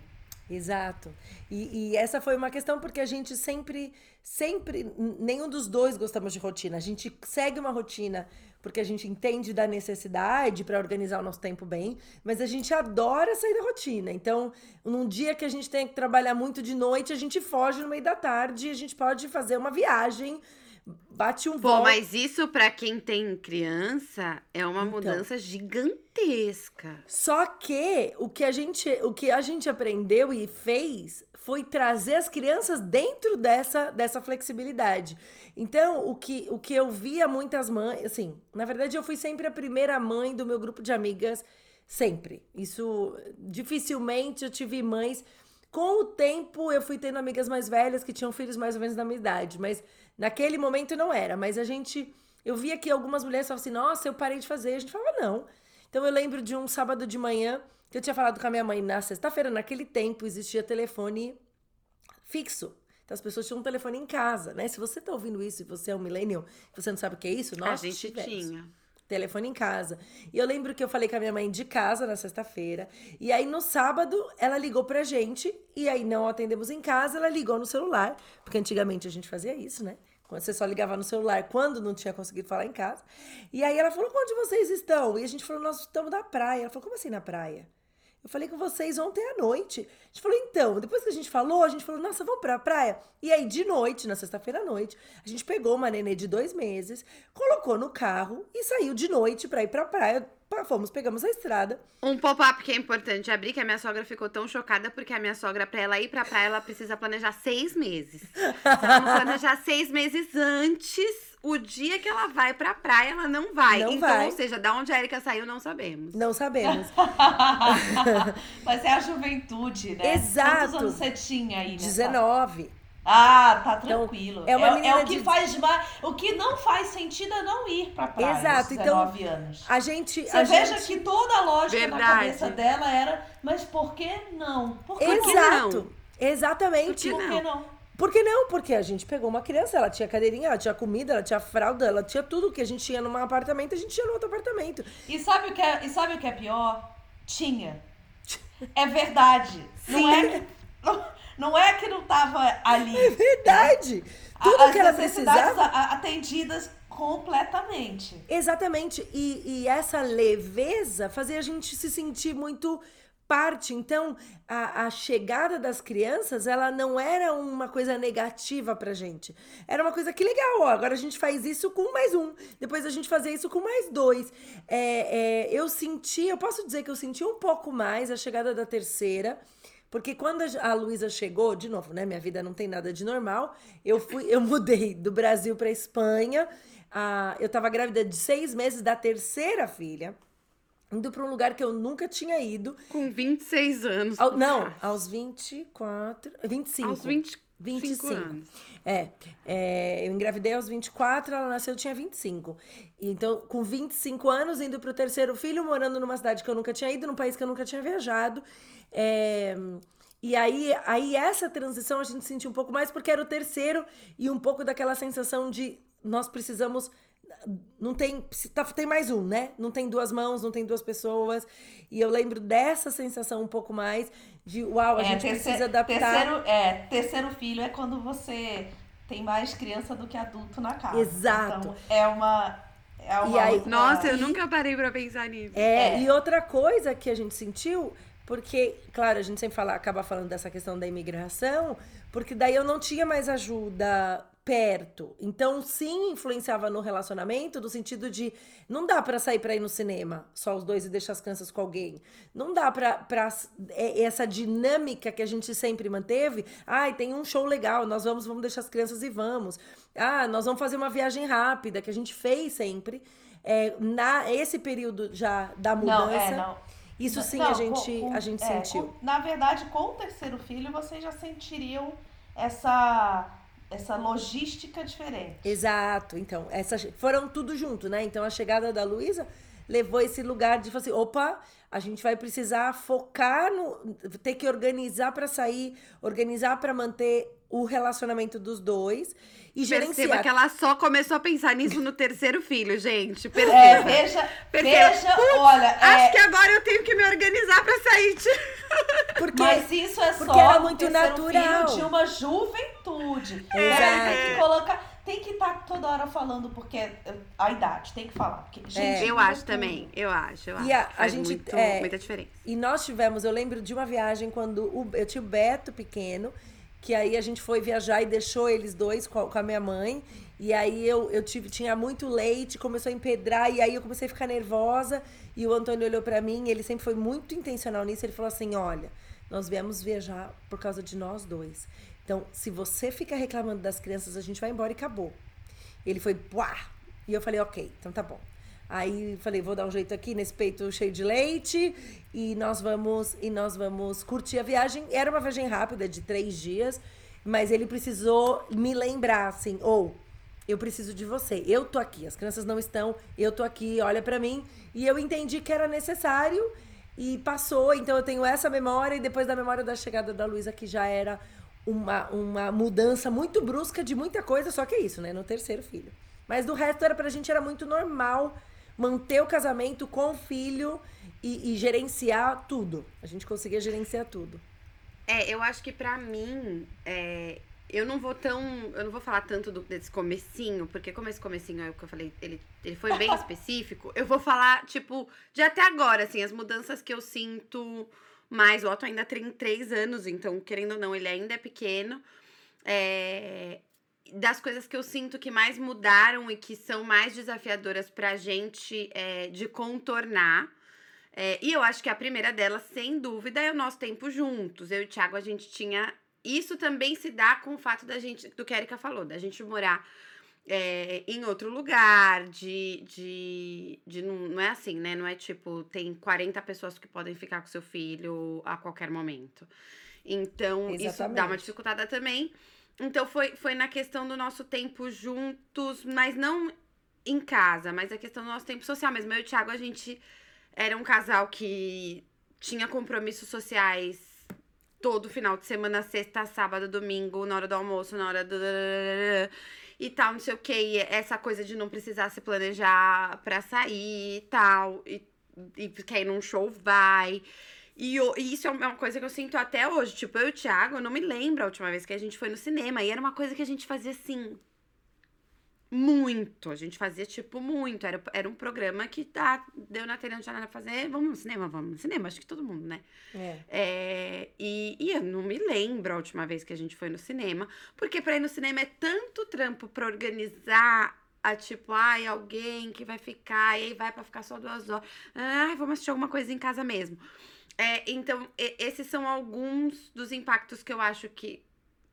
Exato. E, e essa foi uma questão porque a gente sempre, sempre, nenhum dos dois gostamos de rotina. A gente segue uma rotina porque a gente entende da necessidade para organizar o nosso tempo bem, mas a gente adora sair da rotina. Então, num dia que a gente tem que trabalhar muito de noite, a gente foge no meio da tarde e a gente pode fazer uma viagem, bate um Pô, voo. mas isso pra quem tem criança é uma Então. mudança gigantesca. Só que o que a gente, o que a gente aprendeu e fez foi trazer as crianças dentro dessa, dessa flexibilidade. Então, o que, o que eu via muitas mães, assim, na verdade eu fui sempre a primeira mãe do meu grupo de amigas, sempre. Isso dificilmente eu tive mães com o tempo eu fui tendo amigas mais velhas que tinham filhos mais ou menos da minha idade, mas naquele momento não era, mas a gente eu via que algumas mulheres falavam assim: "Nossa, eu parei de fazer". A gente falava: "Não". Então eu lembro de um sábado de manhã que eu tinha falado com a minha mãe na sexta-feira, naquele tempo existia telefone fixo. Então as pessoas tinham um telefone em casa, né? Se você tá ouvindo isso e você é um millennial, você não sabe o que é isso, nós a gente tivemos tinha. telefone em casa. E eu lembro que eu falei com a minha mãe de casa na sexta-feira. E aí no sábado ela ligou pra gente. E aí não atendemos em casa, ela ligou no celular. Porque antigamente a gente fazia isso, né? Quando você só ligava no celular quando não tinha conseguido falar em casa. E aí ela falou: onde vocês estão? E a gente falou: nós estamos na praia. Ela falou: como assim na praia? Eu falei com vocês ontem à noite. A gente falou, então, depois que a gente falou, a gente falou, nossa, vamos pra praia. E aí, de noite, na sexta-feira à noite, a gente pegou uma nenê de dois meses, colocou no carro e saiu de noite pra ir pra praia. Fomos, pegamos a estrada. Um pop-up que é importante abrir, que a minha sogra ficou tão chocada, porque a minha sogra, pra ela ir pra praia, ela precisa planejar seis meses. Não planejar seis meses antes, o dia que ela vai pra praia, ela não vai. Não então, vai. ou seja, da onde a Erika saiu, não sabemos. Não sabemos. Mas é a juventude, né? Exato. Quantos anos você tinha aí, né? 19. Ah, tá Então, tranquilo. é uma é, menina o que de- faz mais. O que não faz sentido é não ir pra praia. Exato, aos então, 19 anos. A gente. Você a veja gente... que toda a lógica na Verdade. cabeça dela era, mas por que não? Por que, Exato. não? Exatamente. Por que não? Por que não? Porque a gente pegou uma criança, ela tinha cadeirinha, ela tinha comida, ela tinha fralda, ela tinha tudo que a gente tinha num apartamento, a gente tinha no outro apartamento. E sabe o que é, e sabe o que é pior? Tinha. É verdade. Não é que não, não é que não tava ali. É verdade! A- Tudo As que ela necessidades precisava. a- a- atendidas completamente. Exatamente. E, e essa leveza fazia a gente se sentir muito parte. Então, a, a chegada das crianças, ela não era uma coisa negativa pra gente. Era uma coisa que legal, ó, agora a gente faz isso com mais um. Depois a gente fazer isso com mais dois. É, é, eu senti, eu posso dizer que eu senti um pouco mais a chegada da terceira, Porque quando a Luísa chegou, de novo, né? Minha vida não tem nada de normal. Eu fui, eu mudei do Brasil para Espanha. Eu tava grávida de seis meses da terceira filha, indo para um lugar que eu nunca tinha ido. Com 26 anos. Ao- não, aos 24, 25. Aos 25 25 anos. É, é, eu engravidei aos 24, ela nasceu, eu tinha 25. Então, com 25 anos, indo pro terceiro filho, morando numa cidade que eu nunca tinha ido, num país que eu nunca tinha viajado. É, e aí, aí, essa transição a gente sentiu um pouco mais, porque era o terceiro, e um pouco daquela sensação de nós precisamos. Não tem. tá- Tem mais um, né? Não tem duas mãos, não tem duas pessoas. E eu lembro dessa sensação um pouco mais de uau, a É, gente terceiro- precisa adaptar. Terceiro, é, terceiro filho é quando você tem mais criança do que adulto na casa. Exato. Então, é uma. É uma E aí- outra- Nossa, eu nunca parei pra pensar nisso. É, É. e outra coisa que a gente sentiu, porque, claro, a gente sempre fala, acaba falando dessa questão da imigração, porque daí eu não tinha mais ajuda perto. Então, sim, influenciava no relacionamento, no sentido de não dá pra sair pra ir no cinema, só os dois e deixar as crianças com alguém. Não dá pra, pra é, essa dinâmica que a gente sempre manteve. Ai, tem um show legal, nós vamos, vamos deixar as crianças e vamos. Ah, nós vamos fazer uma viagem rápida, que a gente fez sempre. É, na esse período já da mudança. Não, é, não. Isso sim Não, a com- gente, com- a gente é, sentiu. com- na verdade, com o terceiro filho, vocês já sentiriam essa, essa logística diferente. Exato. Então, essas foram tudo junto, né? Então a chegada da Luísa levou esse lugar de falar assim, opa, a gente vai precisar focar no ter que organizar para sair, organizar para manter o relacionamento dos dois e Perceba gerenciar. que ela só começou a pensar nisso no terceiro filho, gente. É, Perceba. veja, Perceba. veja, olha, é, Acho que agora eu tenho que me organizar pra sair de... Porque mas isso é porque só era muito natural. filho de uma juventude. Exato. É, tem que colocar, tem que estar toda hora falando porque é, a idade tem que falar, porque gente, Eu muda acho tudo. também, eu acho, eu E acho. a- a Faz gente, muito, é, muita diferença. E nós tivemos, eu lembro de uma viagem quando o- eu tinha o Beto pequeno, que aí a gente foi viajar e deixou eles dois com a, com a minha mãe. E aí eu, eu tive, tinha muito leite, começou a empedrar, e aí eu comecei a ficar nervosa. E o Antônio olhou pra mim, ele sempre foi muito intencional nisso. Ele falou assim: Olha, nós viemos viajar por causa de nós dois. Então, se você fica reclamando das crianças, a gente vai embora e acabou. Ele foi, puá! E eu falei, ok, então tá bom. Aí falei, vou dar um jeito aqui nesse peito cheio de leite e nós vamos e nós vamos curtir a viagem. Era uma viagem rápida de três dias, mas ele precisou me lembrar assim, ou eu preciso de você. Eu tô aqui, as crianças não estão, eu tô aqui, olha pra mim. E eu entendi que era necessário e passou. Então eu tenho essa memória e depois da memória da chegada da Luísa que já era uma, uma mudança muito brusca de muita coisa, só que é isso, né? No terceiro filho. Mas do resto era pra gente era muito normal manter o casamento com o filho e, e gerenciar tudo. A gente conseguia gerenciar tudo. É, eu acho que pra mim, é, eu não vou tão. Eu não vou falar tanto do- desse comecinho, porque como esse comecinho é o que eu falei, ele, ele foi bem específico, eu vou falar, tipo, de até agora, assim, as mudanças que eu sinto mais. O Otto ainda tem três anos, então, querendo ou não, ele ainda é pequeno. É, das coisas que eu sinto que mais mudaram e que são mais desafiadoras pra gente é, de contornar. É, e eu acho que a primeira delas, sem dúvida, é o nosso tempo juntos. Eu e o Thiago, a gente tinha. Isso também se dá com o fato da gente, do que a Erika falou, da gente morar é, em outro lugar, de. de, de não, não é assim, né? Não é tipo, tem 40 pessoas que podem ficar com seu filho a qualquer momento. Então, isso dá uma Exatamente. dificultada também. Então, foi, foi na questão do nosso tempo juntos, mas não em casa, mas a questão do nosso tempo social mesmo. Eu e o Thiago, a gente era um casal que tinha compromissos sociais todo final de semana, sexta, sábado, domingo, na hora do almoço, na hora do. E tal, não sei o que. E essa coisa de não precisar se planejar pra sair e tal. E, e quer ir num show, vai. E, o- e isso é uma coisa que eu sinto até hoje. Tipo, eu e o Thiago, eu não me lembro a última vez que a gente foi no cinema. E era uma coisa que a gente fazia assim. Muito. A gente fazia, tipo, muito. Era, era um programa que tá, deu na telha, não tinha nada pra fazer. Vamos no cinema, vamos no cinema. Acho que todo mundo, né? É. É, e, e eu não me lembro a última vez que a gente foi no cinema. Porque pra ir no cinema é tanto trampo pra organizar a tipo, ai, alguém que vai ficar, e aí vai pra ficar só duas horas. Ai, vamos assistir alguma coisa em casa mesmo. É, então, esses são alguns dos impactos que eu acho que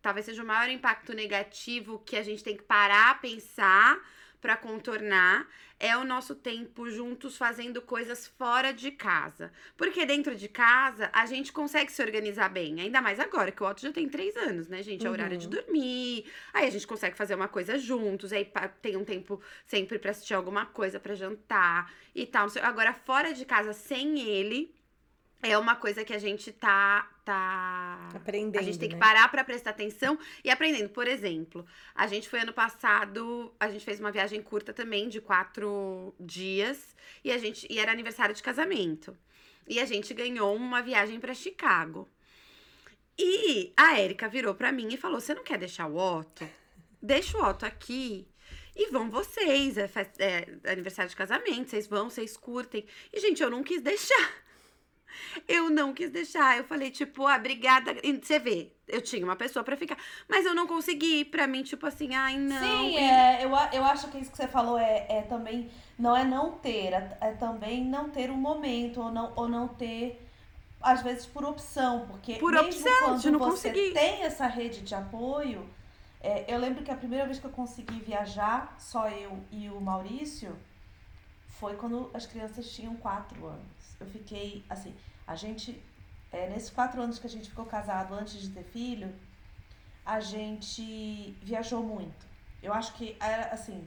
talvez seja o maior impacto negativo que a gente tem que parar, pensar pra contornar. É o nosso tempo juntos fazendo coisas fora de casa. Porque dentro de casa a gente consegue se organizar bem. Ainda mais agora, que o Otto já tem três anos, né, gente? É horário de dormir. Aí a gente consegue fazer uma coisa juntos. Aí tem um tempo sempre pra assistir alguma coisa, pra jantar e tal. Agora, fora de casa, sem ele, é uma coisa que a gente tá. tá... Aprendendo. A gente tem que né? parar pra prestar atenção e aprendendo. Por exemplo, a gente foi ano passado, a gente fez uma viagem curta também, de quatro dias, e a gente e era aniversário de casamento. E a gente ganhou uma viagem pra Chicago. E a Érica virou pra mim e falou: Você não quer deixar o Otto? Deixa o Otto aqui. E vão vocês, é, é aniversário de casamento, vocês vão, vocês curtem. E, gente, eu não quis deixar. Eu não quis deixar. Eu falei, tipo, ah, obrigada. E Você vê, eu tinha uma pessoa pra ficar. Mas eu não consegui. Pra mim, tipo assim, ai, não. Sim, E- é, eu, eu acho que isso que você falou é, é também. Não é não ter, é, é também não ter um momento, ou não, ou não ter, às vezes, por opção. Porque Por mesmo opção, quando de não você conseguir. tem essa rede de apoio. é, eu lembro que a primeira vez que eu consegui viajar, só eu e o Maurício, foi quando as crianças tinham quatro anos. Eu fiquei, assim, a gente, é, nesses quatro anos que a gente ficou casado antes de ter filho, a gente viajou muito. Eu acho que era assim,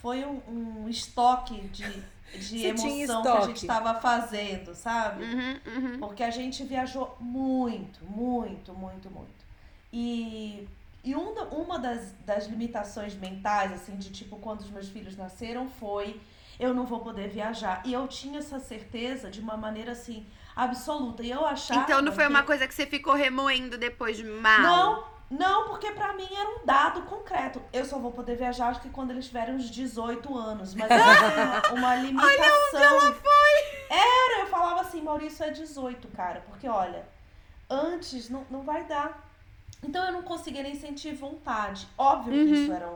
foi um, um estoque de, de emoção que a gente estava fazendo, sabe? Uhum, uhum. Porque a gente viajou muito, muito, muito, muito. E, e um uma das, das limitações mentais, assim, de tipo, quando os meus filhos nasceram, foi eu não vou poder viajar. E eu tinha essa certeza de uma maneira, assim, absoluta. E eu achava. Então não foi que- uma coisa que você ficou remoendo depois de mal. Não, não, porque pra mim era um dado concreto. Eu só vou poder viajar, acho que quando eles tiverem uns 18 anos. Mas era uma, uma limitação. Olha onde ela foi! Era, eu falava assim, Maurício é 18, cara. Porque, olha, antes não, não vai dar. Então eu não conseguia nem sentir vontade. Óbvio que isso era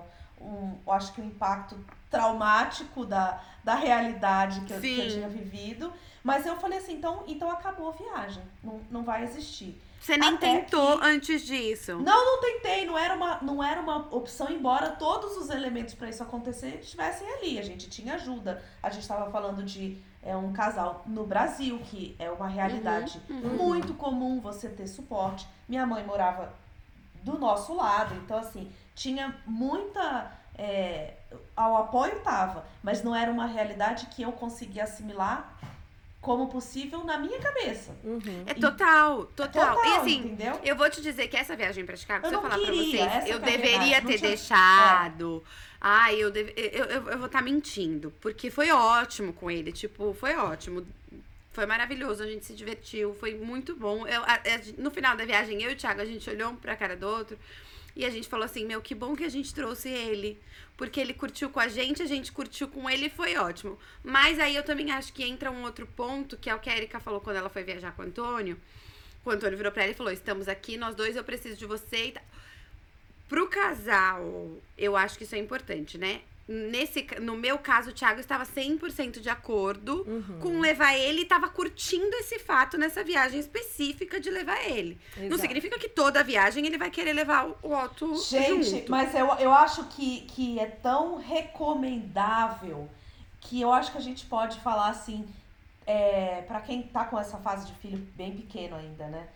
um, eu acho que um impacto traumático da, da realidade que eu, que eu tinha vivido. Mas eu falei assim, então, então acabou a viagem. Não, não vai existir. Você nem Até tentou que- antes disso. Não, não tentei, não era uma, não era uma opção, embora todos os elementos para isso acontecer estivessem ali. A gente tinha ajuda. A gente estava falando de é, um casal no Brasil, que é uma realidade muito comum você ter suporte. Minha mãe morava do nosso lado, então assim, tinha muita. É, ao apoio tava, mas não era uma realidade que eu conseguia assimilar como possível na minha cabeça. Uhum. É total, total. Total, E assim, entendeu? eu vou te dizer que essa viagem pra Chicago, Eu se eu falar pra queria, vocês, essa eu é deveria ter tinha- deixado. Ai, eu, deve, eu, eu, eu vou estar mentindo. Porque foi ótimo com ele. Tipo, foi ótimo. Foi maravilhoso, a gente se divertiu, foi muito bom. Eu, a- a- no final da viagem, eu e o Thiago, a gente olhou um pra cara do outro e a gente falou assim: Meu, que bom que a gente trouxe ele. Porque ele curtiu com a gente, a gente curtiu com ele e foi ótimo. Mas aí eu também acho que entra um outro ponto, que é o que a Erika falou quando ela foi viajar com o Antônio. O Antônio virou pra ela e falou: Estamos aqui, nós dois, eu preciso de você e tal. Pro casal, eu acho que isso é importante, né? Nesse, no meu caso, o Thiago estava 100% de acordo Uhum. com levar ele e tava curtindo esse fato nessa viagem específica de levar ele. Não Exato. significa que toda viagem ele vai querer levar o o Otto Gente, junto. mas eu, eu acho que, que é tão recomendável que eu acho que a gente pode falar assim, é, para quem tá com essa fase de filho bem pequeno ainda, né?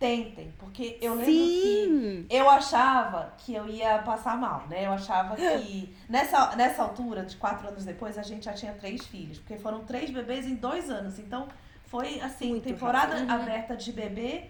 Tentem, porque eu lembro que Sim! eu achava que eu ia passar mal, né? Eu achava que nessa, nessa altura, de quatro anos depois, a gente já tinha três filhos, porque foram três bebês em dois anos. Então foi assim, Muito temporada rápido. aberta de bebê.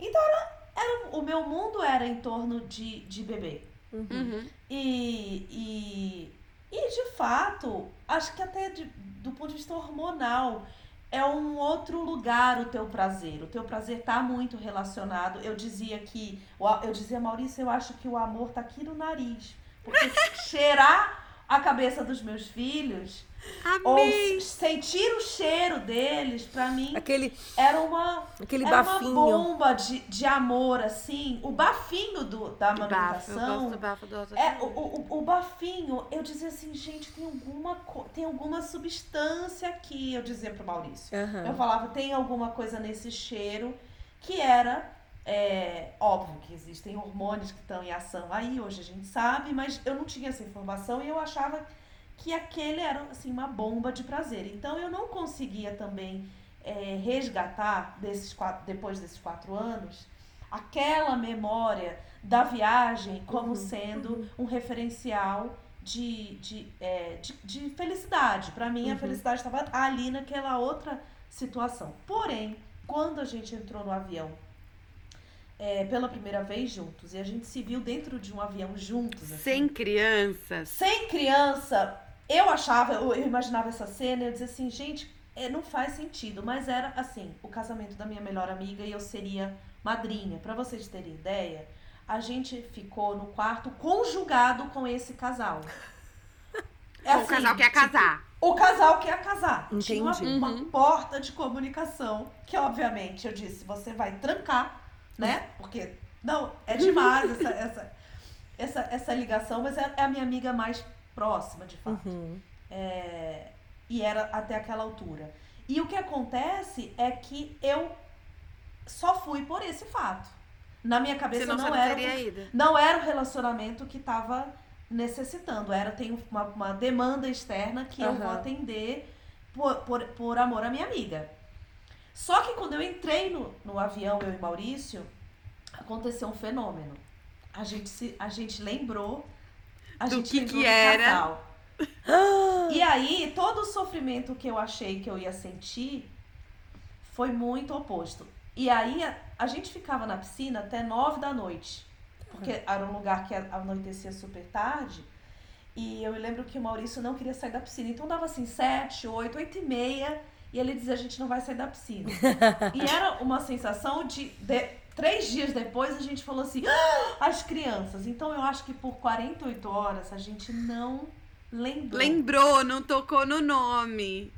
Então era, era- o meu mundo era em torno de, de bebê. Uhum. E, e, e de fato, acho que até de- do ponto de vista hormonal, é um outro lugar o teu prazer. O teu prazer tá muito relacionado. Eu dizia que, eu dizia, Maurício, eu acho que o amor tá aqui no nariz. Porque cheirar a cabeça dos meus filhos, Amei. ou sentir o cheiro deles, pra mim, Aquele, era uma, aquele era bafinho. uma bomba de, de amor, assim. O bafinho do, da amamentação. do bafo do outro. É, o, o, o bafinho, eu dizia assim, gente, tem alguma, tem alguma substância aqui, eu dizia pro Maurício. Aham. Eu falava, tem alguma coisa nesse cheiro que era. é, óbvio que existem hormônios que estão em ação aí, hoje a gente sabe, mas eu não tinha essa informação e eu achava que aquele era assim, uma bomba de prazer. Então eu não conseguia também é, resgatar desses quatro, depois desses quatro anos aquela memória da viagem como sendo um referencial de, de, é, de, de felicidade. Para mim, a felicidade estava ali naquela outra situação. Porém, quando a gente entrou no avião é, pela primeira vez juntos e a gente se viu dentro de um avião juntos, assim, Sem crianças. sem criança, eu achava, eu, eu imaginava essa cena e eu dizia assim, gente, é, não faz sentido. Mas era assim, o casamento da minha melhor amiga e eu seria madrinha. Pra vocês terem ideia, a gente ficou no quarto conjugado com esse casal. É o assim, casal quer tipo, casar. o casal quer casar. Tinha uma, Entendi. uma Uhum. porta de comunicação que, obviamente, eu disse, você vai trancar, né? Porque, não, é demais essa, essa, essa, essa ligação, mas é, é a minha amiga mais próxima, de fato. Uhum. É, e era até aquela altura. E o que acontece é que eu só fui por esse fato. Na minha cabeça Senão não você era, não teria ido. não era o relacionamento que estava necessitando. Era tem uma, uma demanda externa que eu vou atender por, por, por amor à minha amiga. Só que quando eu entrei no, no avião, eu e Maurício, aconteceu um fenômeno. A gente, se, a gente lembrou. A Do gente que que era. E aí, todo o sofrimento que eu achei que eu ia sentir foi muito oposto. E aí, a, a gente ficava na piscina até nove da noite. Porque era um lugar que anoitecia super tarde. E eu lembro que o Maurício não queria sair da piscina. Então dava assim, sete, oito, oito e meia. E ele dizia, a gente não vai sair da piscina. e era uma sensação de, de- Três dias depois a gente falou assim, "Ah, as crianças. Então eu acho que por 48 horas a gente não lembrou. Lembrou, não tocou no nome.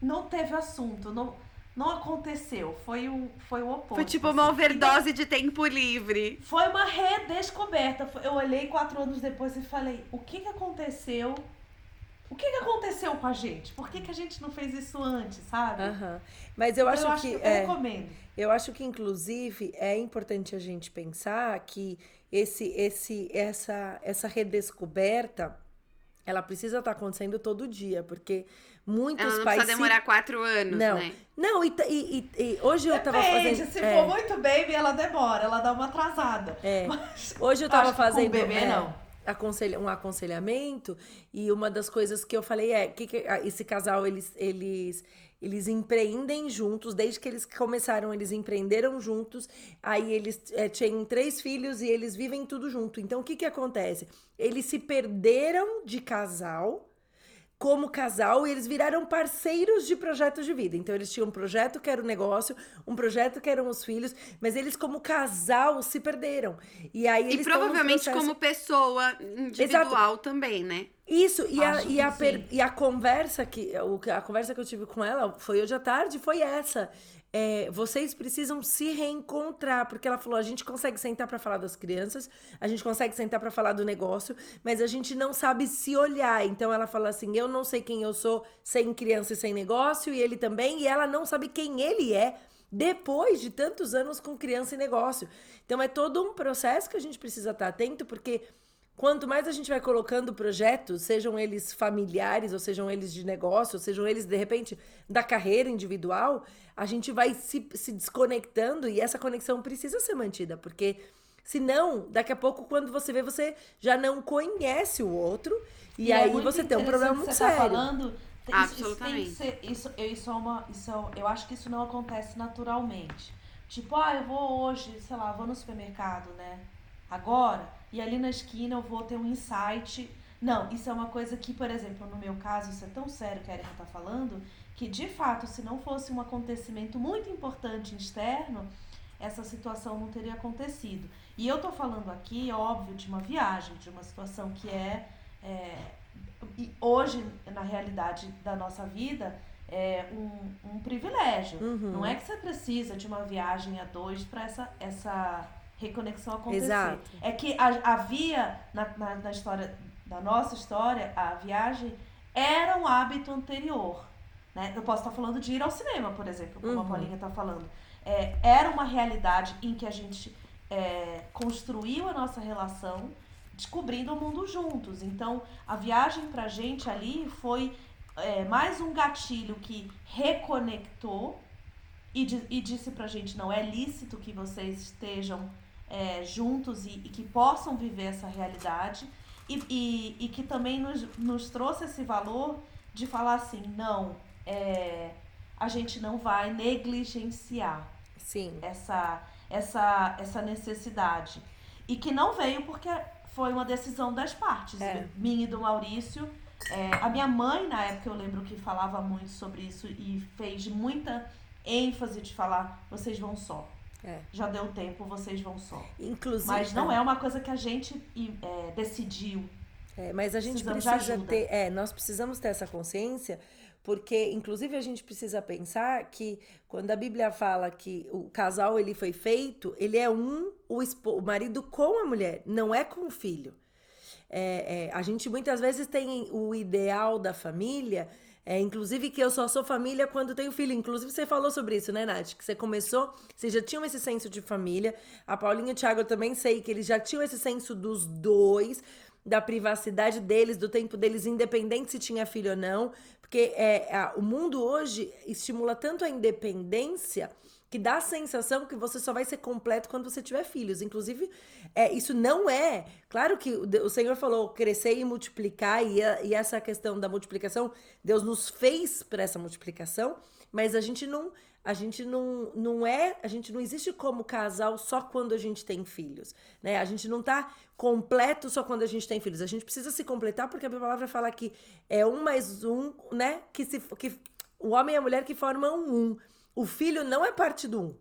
Não teve assunto, não, não aconteceu. Foi o, foi o oposto. Foi tipo uma assim. overdose de tempo livre. Foi uma redescoberta. Eu olhei quatro anos depois e falei: o que, que aconteceu? O que, que aconteceu com a gente? Por que, que a gente não fez isso antes, sabe? Aham. Mas eu Então, acho que. eu é, recomendo. Eu acho que, inclusive, é importante a gente pensar que esse, esse, essa, essa redescoberta, ela precisa estar acontecendo todo dia, porque muitos Ela não pais. precisa se- demorar quatro anos, Não, né? não e, e- e- e hoje eu tava Depende, fazendo. se é, for muito baby, ela demora, ela dá uma atrasada. é. Mas Hoje eu tava acho que com fazendo bebê, é, não. aconselha- um aconselhamento e uma das coisas que eu falei é que, que ah, esse casal eles, eles eles empreendem juntos desde que eles começaram eles empreenderam juntos. Aí eles é, tinham três filhos e eles vivem tudo junto. Então o que que acontece? Eles se perderam de casal como casal e eles viraram parceiros de projetos de vida. Então eles tinham um projeto que era o negócio, um projeto que eram os filhos, mas eles como casal se perderam. E aí E eles num provavelmente processo- como pessoa individual também, né? isso, e a, e, a per- e a conversa que o que- a conversa que eu tive com ela foi hoje à tarde, foi essa. É, vocês precisam se reencontrar, porque ela falou: a gente consegue sentar para falar das crianças, a gente consegue sentar para falar do negócio, mas a gente não sabe se olhar. Então ela fala assim: eu não sei quem eu sou sem criança e sem negócio, e ele também, e ela não sabe quem ele é depois de tantos anos com criança e negócio. Então é todo um processo que a gente precisa estar atento, porque Quanto mais a gente vai colocando projetos, sejam eles familiares, ou sejam eles de negócio, ou sejam eles, de repente, da carreira individual, a gente vai se, se desconectando e essa conexão precisa ser mantida, porque senão, daqui a pouco, quando você vê, você já não conhece o outro, e, é aí muito você tem um problema muito você tá sério. falando, tem- isso- Absolutamente. Isso, tem que ser, isso, isso é uma, isso é- eu acho que isso não acontece naturalmente. Tipo, ah, eu vou hoje, sei lá, vou no supermercado, né? Agora, e ali na esquina eu vou ter um insight. Não, isso é uma coisa que, por exemplo, no meu caso, isso é tão sério que a Erika tá falando, que de fato, se não fosse um acontecimento muito importante externo, essa situação não teria acontecido. E eu tô falando aqui, óbvio, de uma viagem, de uma situação que é, é, hoje, na realidade da nossa vida, é um, um privilégio. Uhum. Não é que você precisa de uma viagem a dois para essa, essa reconexão acontecer. Exato. É que a- havia, na, na, na história, da nossa história, a viagem era um hábito anterior. Né? Eu posso estar falando de ir ao cinema, por exemplo, como a Uhum. Paulinha está falando. É, era uma realidade em que a gente é, construiu a nossa relação descobrindo o mundo juntos. Então, a viagem pra gente ali foi é, mais um gatilho que reconectou e, di- e disse pra gente: não é lícito que vocês estejam é, juntos e, e que possam viver essa realidade. E, e, e que também nos, nos trouxe esse valor de falar assim: não, é, a gente não vai negligenciar Sim. essa, essa, essa necessidade. E que não veio porque foi uma decisão das partes, É. minha e do Maurício. É, a minha mãe, na época, eu lembro que falava muito sobre isso e fez muita ênfase de falar: vocês vão só. É. Já deu tempo, vocês vão só. Inclusive. Mas não é uma coisa que a gente é, decidiu. É, mas a gente precisa ter, é, nós precisamos ter essa consciência, porque inclusive a gente precisa pensar que quando a Bíblia fala que o casal ele foi feito, ele é um, o, o marido com a mulher, não é com o filho. É, é, a gente muitas vezes tem o ideal da família, é, inclusive que eu só sou família quando tenho filho. Inclusive, você falou sobre isso, né, Nath? Que você começou, vocês já tinham esse senso de família. A Paulinha e o Thiago eu também sei que eles já tinham esse senso dos dois, da privacidade deles, do tempo deles, independente se tinha filho ou não. Porque é, a- o mundo hoje estimula tanto a independência que dá a sensação que você só vai ser completo quando você tiver filhos. Inclusive, é, isso não é. Claro que o, Senhor falou crescer e multiplicar, e, a- e essa questão da multiplicação, Deus nos fez para essa multiplicação, mas a gente não. A gente não, não é, a gente não existe como casal só quando a gente tem filhos, né? A gente não tá completo só quando a gente tem filhos. A gente precisa se completar porque a palavra fala que é um mais um, né? Que se que o homem e a mulher que formam um. O filho não é parte do um.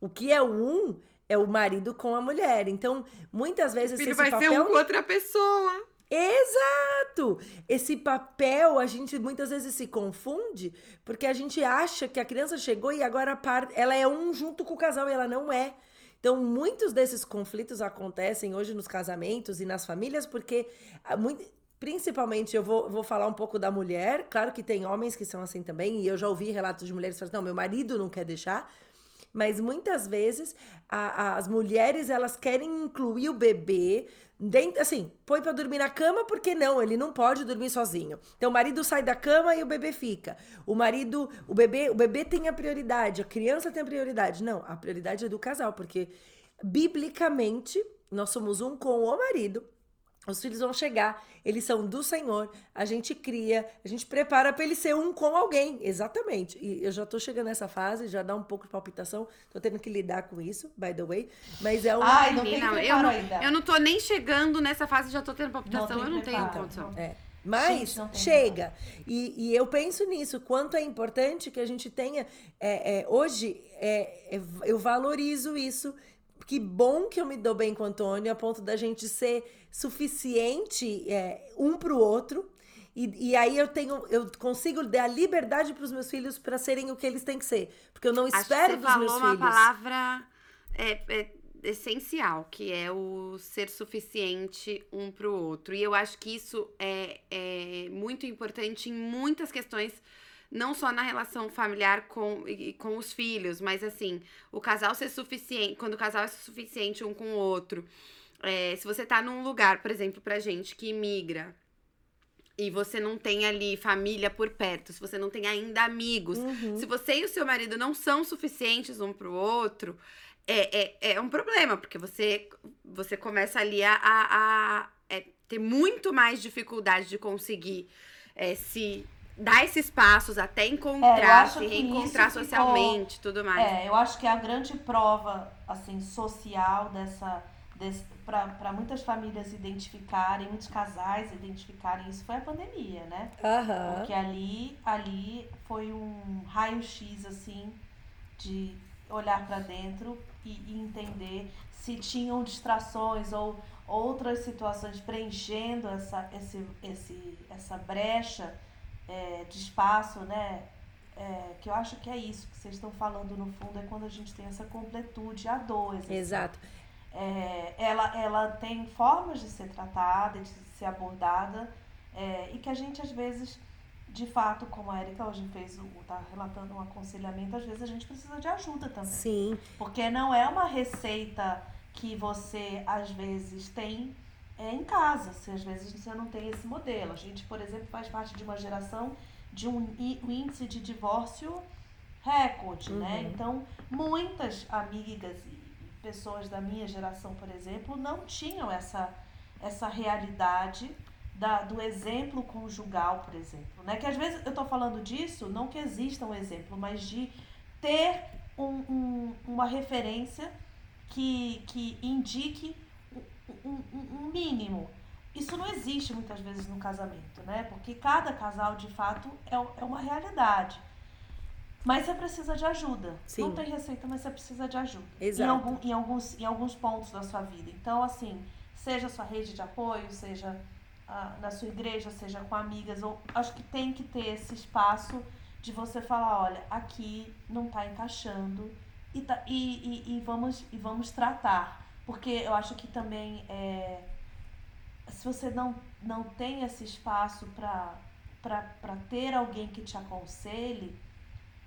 O que é o um é o marido com a mulher. Então, muitas vezes O filho esse vai papel ser um com outra pessoa. Exato! Esse papel a gente muitas vezes se confunde porque a gente acha que a criança chegou e agora ela é um junto com o casal e ela não é. Então, muitos desses conflitos acontecem hoje nos casamentos e nas famílias porque ah, muito- principalmente eu vou, vou falar um pouco da mulher. Claro que tem homens que são assim também e eu já ouvi relatos de mulheres que falam: "Não, meu marido não quer deixar". Mas muitas vezes a- a- as mulheres elas querem incluir o bebê dentro, assim, põe pra dormir na cama porque não, ele não pode dormir sozinho. Então o marido sai da cama e o bebê fica. O marido, o bebê, o bebê tem a prioridade, a criança tem a prioridade. Não, a prioridade é do casal, porque biblicamente nós somos um com o marido. Os filhos vão chegar, eles são do Senhor, a gente cria, a gente prepara para ele ser um com alguém, exatamente. E eu já tô chegando nessa fase, já dá um pouco de palpitação, tô tendo que lidar com isso, by the way, mas é um Ai, não tem Menina, eu, não, ainda. eu não tô nem chegando nessa fase, já tô tendo palpitação, Não eu não tenho preparo. condição. É. Mas Gente, não chega. E, e eu penso nisso, quanto é importante que a gente tenha. é, é, hoje, é, é, eu valorizo isso. Que bom que eu me dou bem com o Antônio, a ponto da gente ser suficiente é, um pro outro. E, e aí eu tenho, eu consigo dar liberdade para os meus filhos para serem o que eles têm que ser. Porque eu não Acho que espero você dos meus falou uma filhos. palavra é, é, essencial, que é o ser suficiente um pro outro. E eu acho que isso é, é muito importante em muitas questões, não só na relação familiar com, e- com os filhos, mas assim, o casal ser suficiente, quando o casal é suficiente um com o outro. É, se você tá num lugar, por exemplo, pra gente que imigra, e você não tem ali família por perto, se você não tem ainda amigos, Uhum. se você e o seu marido não são suficientes um pro outro, é, é, é um problema, porque você, você começa ali a, a, a- é, ter muito mais dificuldade de conseguir é, se dar esses passos até encontrar, acho se reencontrar ficou- socialmente tudo mais. É, eu acho que a grande prova, assim, social dessa... para muitas famílias identificarem, muitos casais identificarem isso foi a pandemia, né? Aham. Porque ali, ali foi um raio-x, assim, de olhar pra dentro e, e entender se tinham distrações ou outras situações preenchendo essa, esse, esse, essa brecha é, de espaço, né? É, que eu acho que é isso que vocês estão falando no fundo, é quando a gente tem essa completude a dois. Assim. Exato. É, ela, ela tem formas de ser tratada, de ser abordada, é, e que a gente às vezes, de fato, como a Erika hoje fez, está relatando um aconselhamento, às vezes a gente precisa de ajuda também. Sim. Porque não é uma receita que você às vezes tem é, em casa, se às vezes você não tem esse modelo. A gente, por exemplo, faz parte de uma geração de um, um índice de divórcio recorde, né? uhum. né? Então, muitas amigas e pessoas da minha geração, por exemplo, não tinham essa, essa realidade da, do exemplo conjugal, por exemplo. Né? Que às vezes eu estou falando disso, não que exista um exemplo, mas de ter um, um, uma referência que, que indique um, um, mínimo. Isso não existe muitas vezes no casamento, né? Porque cada casal, de fato, é, é uma realidade. Mas você precisa de ajuda. Sim. Não tem receita, mas você precisa de ajuda. Exato. Em, algum, em, alguns, em alguns pontos da sua vida. Então, assim, seja a sua rede de apoio, seja ah, na sua igreja, seja com amigas, ou acho que tem que ter esse espaço de você falar, olha, aqui não está encaixando e, tá, e, e, e, vamos, e vamos tratar. Porque eu acho que também é, se você não, não tem esse espaço para ter alguém que te aconselhe,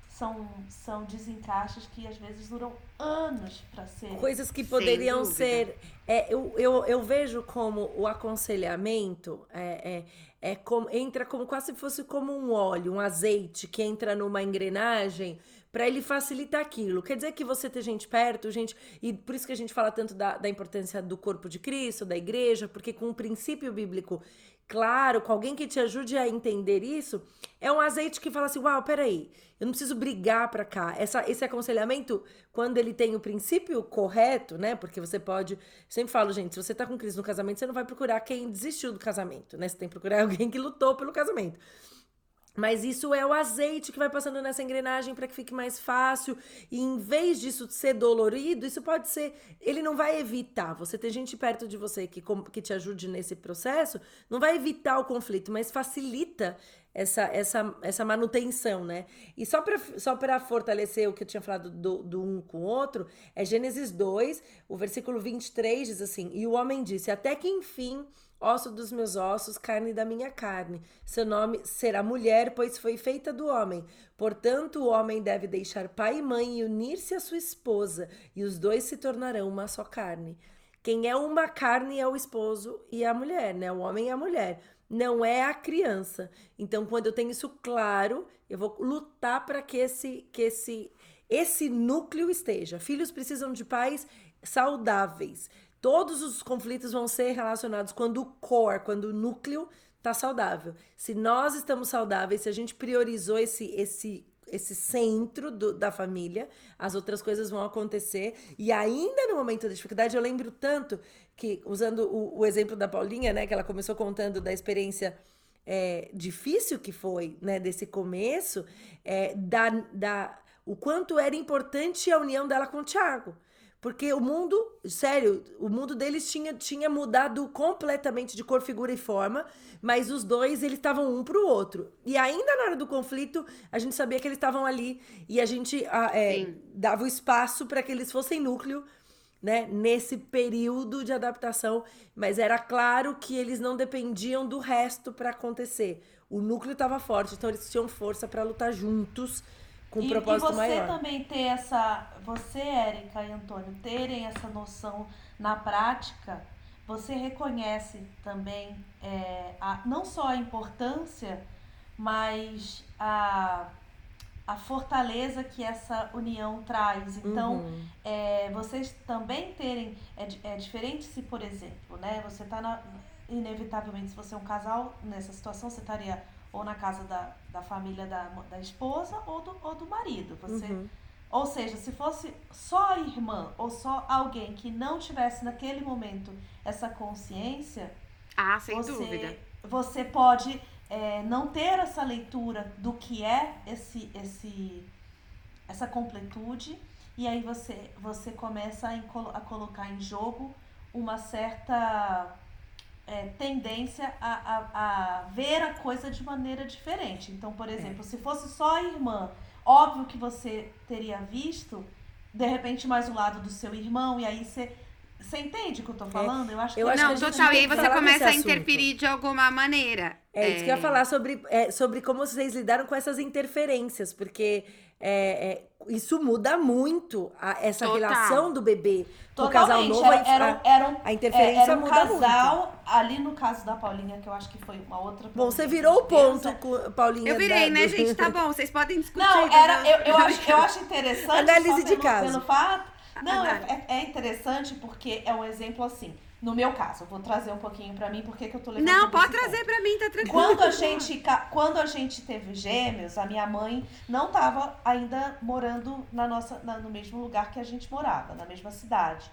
são, são desencaixes que às vezes duram anos para ser. Coisas que poderiam ser. É, eu, eu, eu vejo como o aconselhamento é, é, é como, entra como quase se fosse como um óleo, um azeite que entra numa engrenagem para ele facilitar aquilo. Quer dizer que você ter gente perto, gente. E por isso que a gente fala tanto da, da importância do corpo de Cristo, da igreja, porque com o princípio bíblico claro, com alguém que te ajude a entender isso, é um azeite que fala assim: uau, peraí, eu não preciso brigar para cá. Essa, esse aconselhamento, quando ele tem o princípio correto, né? Porque você pode. Sempre falo, gente, se você tá com crise no casamento, você não vai procurar quem desistiu do casamento, né? Você tem que procurar alguém que lutou pelo casamento. Mas isso é o azeite que vai passando nessa engrenagem para que fique mais fácil. E em vez disso ser dolorido, isso pode ser. Ele não vai evitar. Você ter gente perto de você que, que te ajude nesse processo, não vai evitar o conflito, mas facilita essa, essa, essa manutenção, né? E só para só fortalecer o que eu tinha falado do, do um com o outro, é Gênesis 2, o versículo 23 diz assim: E o homem disse: Até que enfim osso dos meus ossos, carne da minha carne. Seu nome será mulher, pois foi feita do homem. Portanto, o homem deve deixar pai e mãe e unir-se à sua esposa, e os dois se tornarão uma só carne. Quem é uma carne é o esposo e a mulher, né? O homem e a mulher. Não é a criança. Então, quando eu tenho isso claro, eu vou lutar para que esse, que esse, esse núcleo esteja. Filhos precisam de pais saudáveis. Todos os conflitos vão ser relacionados quando o core, quando o núcleo está saudável. Se nós estamos saudáveis, se a gente priorizou esse, esse, esse centro do, da família, as outras coisas vão acontecer. E ainda no momento da dificuldade, eu lembro tanto que, usando o, o exemplo da Paulinha, né, que ela começou contando da experiência é, difícil que foi, né, desse começo, é, da, da, o quanto era importante a união dela com o Tiago. Porque o mundo, sério, o mundo deles tinha, tinha mudado completamente de cor, figura e forma, mas os dois, eles estavam um pro outro. E ainda na hora do conflito, a gente sabia que eles estavam ali e a gente é, dava o espaço para que eles fossem núcleo, né, nesse período de adaptação, mas era claro que eles não dependiam do resto para acontecer. O núcleo estava forte, então eles tinham força para lutar juntos com um e, propósito maior. E você maior. também ter essa, você, Érica e Antônio, terem essa noção na prática, você reconhece também é, a, não só a importância, mas a, a fortaleza que essa união traz. Então, uhum. é, vocês também terem. É, é diferente se, por exemplo, né, você está inevitavelmente, se você é um casal, nessa situação, você estaria ou na casa da, da família da, da esposa ou do, ou do marido. Você, uhum. Ou seja, se fosse só a irmã ou só alguém que não tivesse naquele momento essa consciência. Ah, sem você, dúvida. Você pode é, não ter essa leitura do que é esse, esse, essa completude e aí você, você começa a, a colocar em jogo uma certa é, tendência a, a, a ver a coisa de maneira diferente. Então, por exemplo, se fosse só a irmã, óbvio que você teria visto, de repente, mais o lado do seu irmão, e aí você. Você entende o que eu tô falando? Eu acho eu que acho não, que total. E aí você falar começa a interferir de alguma maneira. É isso que eu ia falar sobre, é, sobre como vocês lidaram com essas interferências, porque é, é, isso muda muito a- essa Total. relação do bebê com o casal novo. Era, a- era, era um, a interferência é, era um muda casal, ali no caso da Paulinha, que eu acho que foi uma outra. Bom, você virou o ponto, com Paulinha. Eu virei, da- né, do- gente? Tá bom, vocês podem discutir. Não, era, eu, eu, acho, eu acho interessante. Análise só de pelo, caso. Pelo fato. Não, é, é, é interessante porque é um exemplo assim. No meu caso, eu vou trazer um pouquinho pra mim, porque que eu tô levando Não, pode trazer pra mim, tá tranquilo. Quando a gente, quando a gente teve gêmeos, a minha mãe não estava ainda morando na nossa, na- no mesmo lugar que a gente morava, na mesma cidade.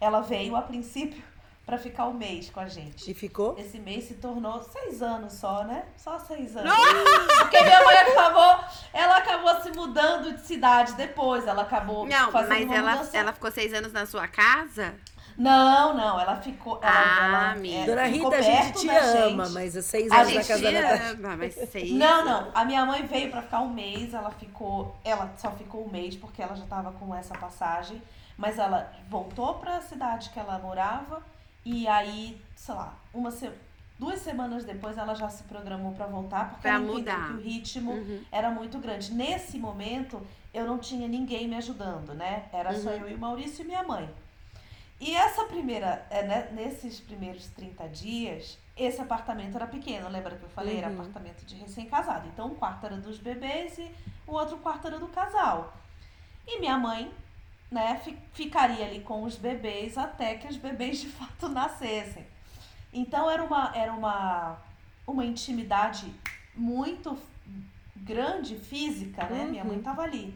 Ela veio a princípio para ficar um mês com a gente. E ficou? Esse mês se tornou seis anos só, né? Só seis anos. Porque minha mãe acabou, ela acabou se mudando de cidade depois. Ela acabou Não, fazendo mas ela, mudança. ela ficou seis anos na sua casa? Não, não, ela ficou. Ela, Ah, ela, amiga. é, Dona Rita, a gente te da ama, gente. mas há seis A anos gente na casa da te Natália. ama, mas seis. Não, não. A minha mãe veio pra ficar um mês, ela ficou. Ela só ficou um mês porque ela já tava com essa passagem. Mas ela voltou pra cidade que ela morava. E aí, sei lá, uma se... duas semanas depois ela já se programou pra voltar, porque Pra ela mudar. que o ritmo Uhum. era muito grande. Nesse momento, eu não tinha ninguém me ajudando, né? Era só Uhum. eu e o Maurício e minha mãe. E essa primeira, é, né, nesses primeiros 30 dias, esse apartamento era pequeno, lembra que eu falei? Era Uhum. apartamento de recém-casado. Então, um quarto era dos bebês e o outro quarto era do casal. E minha mãe, né, fi- ficaria ali com os bebês até que os bebês de fato nascessem. Então, era uma, era uma, uma intimidade muito grande, física, né? Minha mãe Uhum. estava ali.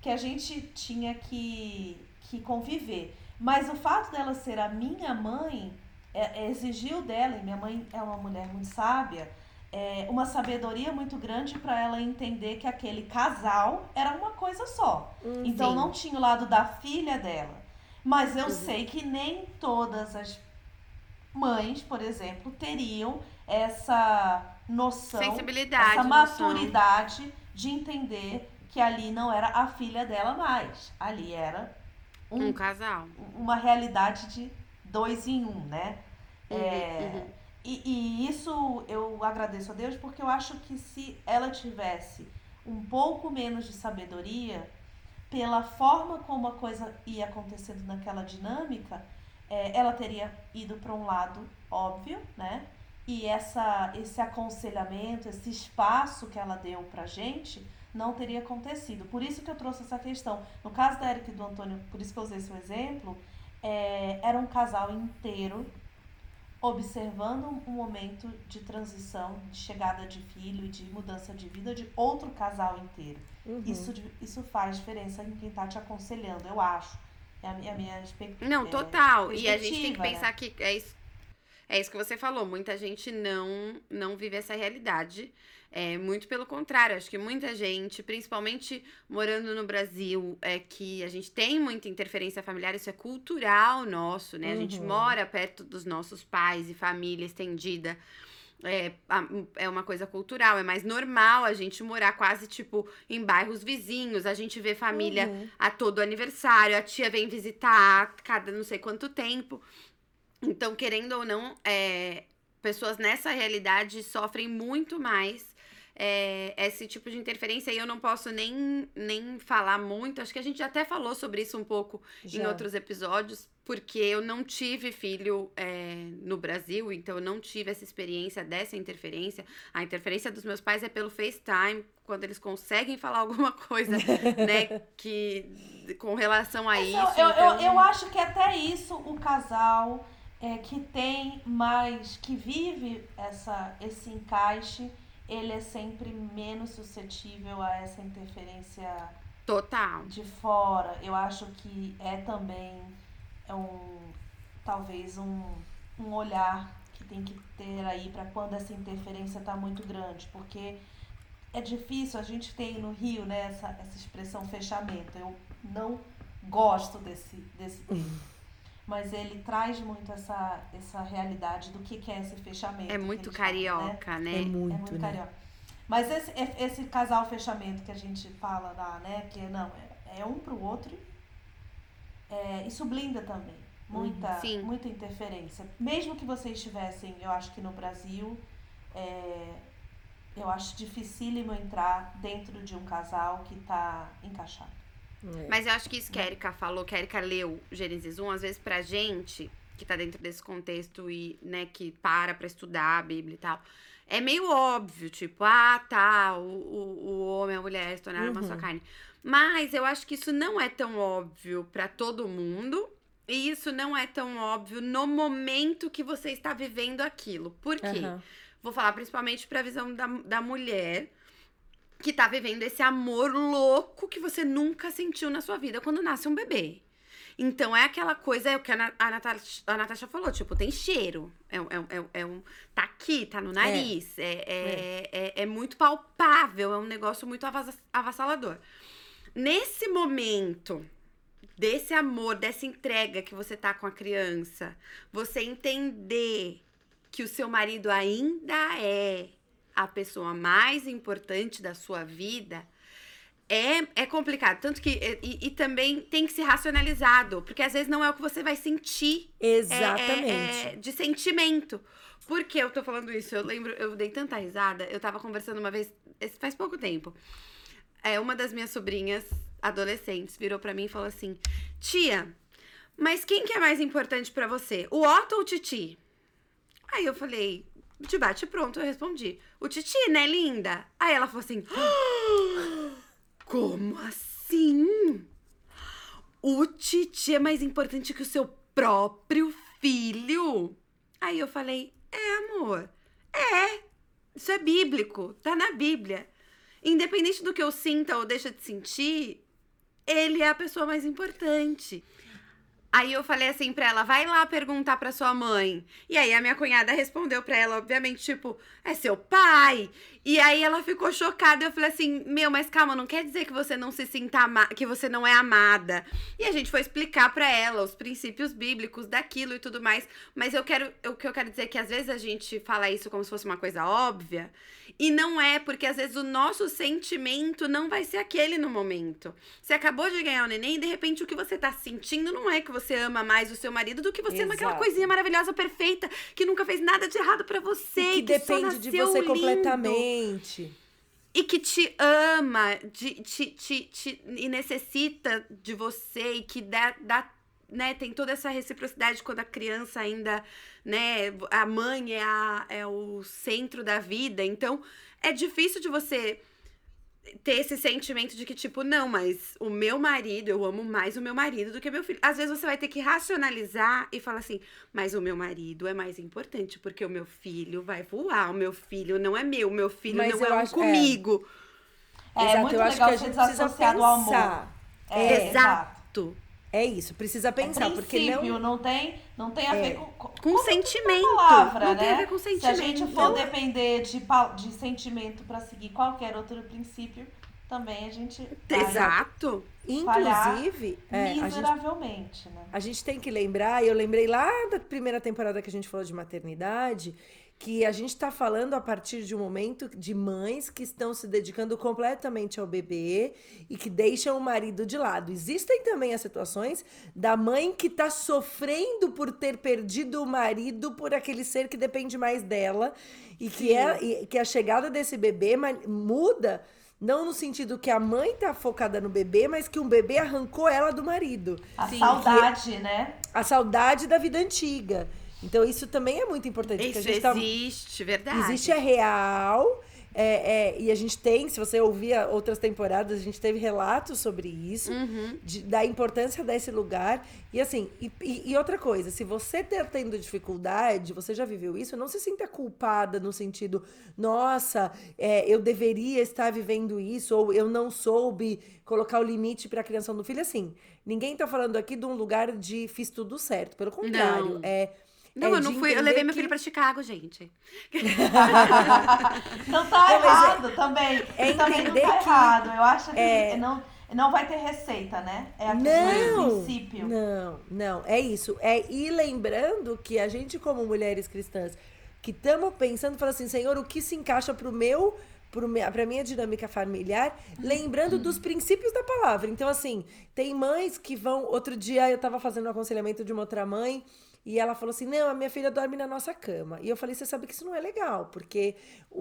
Que a gente tinha que, que conviver. Mas o fato dela ser a minha mãe é, é, exigiu dela, e minha mãe é uma mulher muito sábia, é, uma sabedoria muito grande para ela entender que aquele casal era uma coisa só. Então Sim. não tinha o lado da filha dela. Mas eu sei que nem todas as mães, por exemplo, teriam essa noção, Sensibilidade, essa noção. maturidade de entender que ali não era a filha dela mais. Ali era um Um casal. uma realidade de dois em um, né? Uhum, É, uhum. E, e isso eu agradeço a Deus porque eu acho que se ela tivesse um pouco menos de sabedoria, pela forma como a coisa ia acontecendo naquela dinâmica, é, ela teria ido para um lado óbvio, né? E essa, esse aconselhamento, esse espaço que ela deu pra gente, não teria acontecido. Por isso que eu trouxe essa questão. No caso da Erika e do Antônio, por isso que eu usei esse exemplo, é, era um casal inteiro observando um momento de transição, de chegada de filho e de mudança de vida de outro casal inteiro. Uhum. Isso, isso faz diferença em quem tá te aconselhando, eu acho. É a minha, a minha expectativa. Não, total. E a gente tem que né? pensar que é isso, é isso que você falou. Muita gente não, não vive essa realidade. É, muito pelo contrário, acho que muita gente, principalmente morando no Brasil, é que a gente tem muita interferência familiar, isso é cultural nosso, né? A gente Uhum. mora perto dos nossos pais e família estendida. É, é uma coisa cultural, é mais normal a gente morar quase tipo em bairros vizinhos, a gente vê família Uhum. a todo aniversário, a tia vem visitar a cada não sei quanto tempo. Então, querendo ou não, é, pessoas nessa realidade sofrem muito mais é, esse tipo de interferência. E eu não posso nem, nem falar muito. Acho que a gente até falou sobre isso um pouco em Já. outros episódios, porque eu não tive filho é, no Brasil, então eu não tive essa experiência dessa interferência. A interferência dos meus pais é pelo FaceTime, quando eles conseguem falar alguma coisa, né, que com relação a isso. eu, eu, eu, então- eu acho que até isso o casal é, que tem mais, que vive essa, esse encaixe, ele é sempre menos suscetível a essa interferência Total. de fora. Eu acho que é também é um talvez um, um olhar que tem que ter aí para quando essa interferência está muito grande, porque é difícil, a gente tem no Rio, né, essa, essa expressão fechamento. Eu não gosto desse, desse termo. Mas ele traz muito essa, essa realidade do que, que é esse fechamento. É muito né? carioca, né? É É muito, muito né? carioca. Mas esse, é- esse casal fechamento que a gente fala lá, né? Que não, é, é um pro outro. É, isso blinda também. Muita, Sim. muita interferência. Mesmo que vocês estivessem, eu acho que no Brasil, é, eu acho dificílimo entrar dentro de um casal que tá encaixado. É. Mas eu acho que isso que a Erika falou, que a Erika leu Gênesis 1, às vezes pra gente, que tá dentro desse contexto e, né, que para pra estudar a Bíblia e tal, é meio óbvio, tipo, ah, tá, o, o, o homem e a mulher se tornaram uma Uhum. só carne. Mas eu acho que isso não é tão óbvio pra todo mundo. E isso não é tão óbvio no momento que você está vivendo aquilo. Por quê? Aham. Vou falar principalmente pra visão da, da mulher que tá vivendo esse amor louco que você nunca sentiu na sua vida quando nasce um bebê. Então é aquela coisa, é o que a, a, Natasha, a Natasha falou, tipo, tem cheiro. É, um- é, é, é um. Tá aqui, tá no nariz. É, é, é, é muito palpável, é um negócio muito avassa- avassalador. Nesse momento desse amor, dessa entrega que você tá com a criança, você entender que o seu marido ainda é a pessoa mais importante da sua vida, é, é complicado. Tanto que. E, e também tem que ser racionalizado, porque às vezes não é o que você vai sentir é- é- Exatamente. é de sentimento. Por que eu tô falando isso? Eu lembro, eu dei tanta risada. Eu tava conversando uma vez, faz pouco tempo. É, uma das minhas sobrinhas adolescentes virou pra mim e falou assim: Tia, mas quem que é mais importante pra você? O Otto ou o Titi? Aí eu falei, de bate pronto, eu respondi. O Titi, né, linda? Aí ela falou assim: "Ah, Como assim? O Titi é mais importante que o seu próprio filho? Aí eu falei: É, amor. É. Isso é bíblico. Tá na Bíblia. Independente do que eu sinta ou deixa de sentir, ele é a pessoa mais importante. Aí eu falei assim pra ela, vai lá perguntar pra sua mãe. E aí a minha cunhada respondeu pra ela, obviamente, tipo, é seu pai. E aí ela ficou chocada. Eu falei assim, meu, mas calma, não quer dizer que você não se sinta que você não é amada. E a gente foi explicar pra ela os princípios bíblicos daquilo e tudo mais. Mas eu quero, o que eu quero dizer é que às vezes a gente fala isso como se fosse uma coisa óbvia. E não é, porque às vezes o nosso sentimento não vai ser aquele no momento. Você acabou de ganhar o neném e de repente o que você tá sentindo não é que você ama mais o seu marido do que você ama aquela Exato. coisinha maravilhosa, perfeita, que nunca fez nada de errado pra você. E e que só depende de você lindo completamente. E que te ama de, te, te, te- e necessita de você e que dá, dá né, tem toda essa reciprocidade quando a criança ainda, né, a mãe é, a, é o centro da vida, então é difícil de você ter esse sentimento de que, tipo, não, mas o meu marido, eu amo mais o meu marido do que meu filho. Às vezes você vai ter que racionalizar e falar assim, mas o meu marido é mais importante, porque o meu filho vai voar, o meu filho não é meu, o meu filho Mas não eu é um acho- é. comigo. É Exato, muito eu acho legal que a gente precisa desassociado ao amor. pensar. É, Exato. É isso, precisa pensar, é porque princípio, não. não... tem, não tem a É. ver com, com, Com sentimento. palavra, não né? tem a ver com Se a sentimento. gente for depender de, de sentimento pra seguir qualquer outro princípio, também a gente vai Exato. Inclusive, é, a gente miseravelmente, né? A gente tem que lembrar, eu lembrei lá da primeira temporada que a gente falou de maternidade, que a gente está falando a partir de um momento de mães que estão se dedicando completamente ao bebê e que deixam o marido de lado. Existem também as situações da mãe que está sofrendo por ter perdido o marido por aquele ser que depende mais dela e que, é, e que a chegada desse bebê muda. Não no sentido que a mãe tá focada no bebê, mas que um bebê arrancou ela do marido A Sim, saudade, né? a saudade da vida antiga. Então, isso também é muito importante. Isso a gente tá- existe, verdade. Existe, é real. é, é, e a gente tem, se você ouvir outras temporadas, a gente teve relatos sobre isso, Uhum. de- da importância desse lugar. E assim, e, e- e outra coisa, se você tá tendo dificuldade, você já viveu isso, não se sinta culpada no sentido, nossa, é, eu deveria estar vivendo isso, ou eu não soube colocar o limite para a criação do filho. Assim, ninguém tá falando aqui de um lugar de fiz tudo certo. Pelo contrário, Não. é. Não, é eu não fui. Eu levei meu que- filho pra Chicago, gente. Não tá Não, é- errado também. é também não entender tá que- errado. Eu acho que é- não, Não vai ter receita, né? É aquele Não, princípio. não, não, é isso. É ir lembrando que a gente, como mulheres cristãs, que estamos pensando, falando assim, Senhor, o que se encaixa pro meu, pra minha dinâmica familiar, lembrando dos princípios da palavra. Então, assim, tem mães que vão. Outro dia eu tava fazendo um aconselhamento de uma outra mãe. E ela falou assim: Não, a minha filha dorme na nossa cama. E eu falei: Você sabe que isso não é legal, porque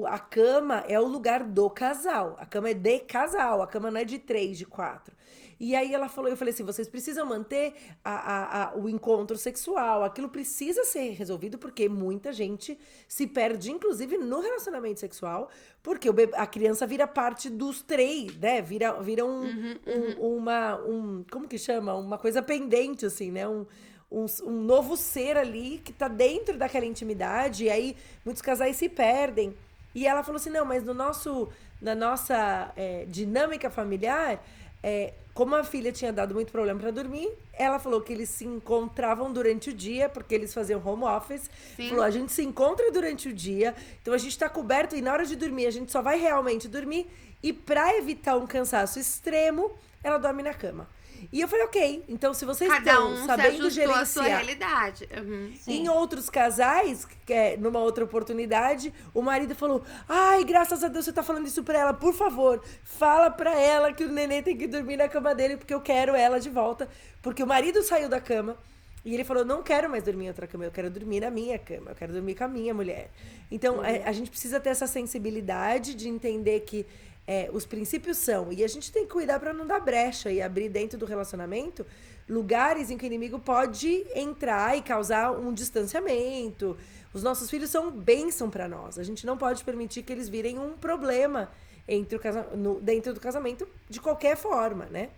a cama é o lugar do casal. A cama é de casal, a cama não é de três, de quatro. E aí ela falou, eu falei assim, vocês precisam manter a, a- a- o encontro sexual, aquilo precisa ser resolvido, porque muita gente se perde, inclusive, no relacionamento sexual, porque a criança vira parte dos três, né? Vira, vira um, um- uma, um, como que chama? Uma coisa pendente, assim, né? Um, um, um novo ser ali que tá dentro daquela intimidade, e aí muitos casais se perdem. E ela falou assim: não, mas no nosso, na nossa é, dinâmica familiar, é, como a filha tinha dado muito problema para dormir, ela falou que eles se encontravam durante o dia, porque eles faziam home office. Sim. Falou: a gente se encontra durante o dia, então a gente tá coberto e na hora de dormir a gente só vai realmente dormir. E para evitar um cansaço extremo, ela dorme na cama. E eu falei, ok, então se vocês Cada estão um sabendo ajustou à sua gerenciar realidade. Uhum. Em outros casais, que é, numa outra oportunidade, o marido falou: Ai, graças a Deus você tá falando isso pra ela. Por favor, fala pra ela que o neném tem que dormir na cama dele, porque eu quero ela de volta. Porque o marido saiu da cama e ele falou: Não quero mais dormir em outra cama, eu quero dormir na minha cama, eu quero dormir com a minha mulher. Então, é, a gente precisa ter essa sensibilidade de entender que. É, os princípios são, e a gente tem que cuidar pra não dar brecha e abrir dentro do relacionamento lugares em que o inimigo pode entrar e causar um distanciamento. Os nossos filhos são bênção para nós. A gente não pode permitir que eles virem um problema entre o casa, no- dentro do casamento de qualquer forma, né?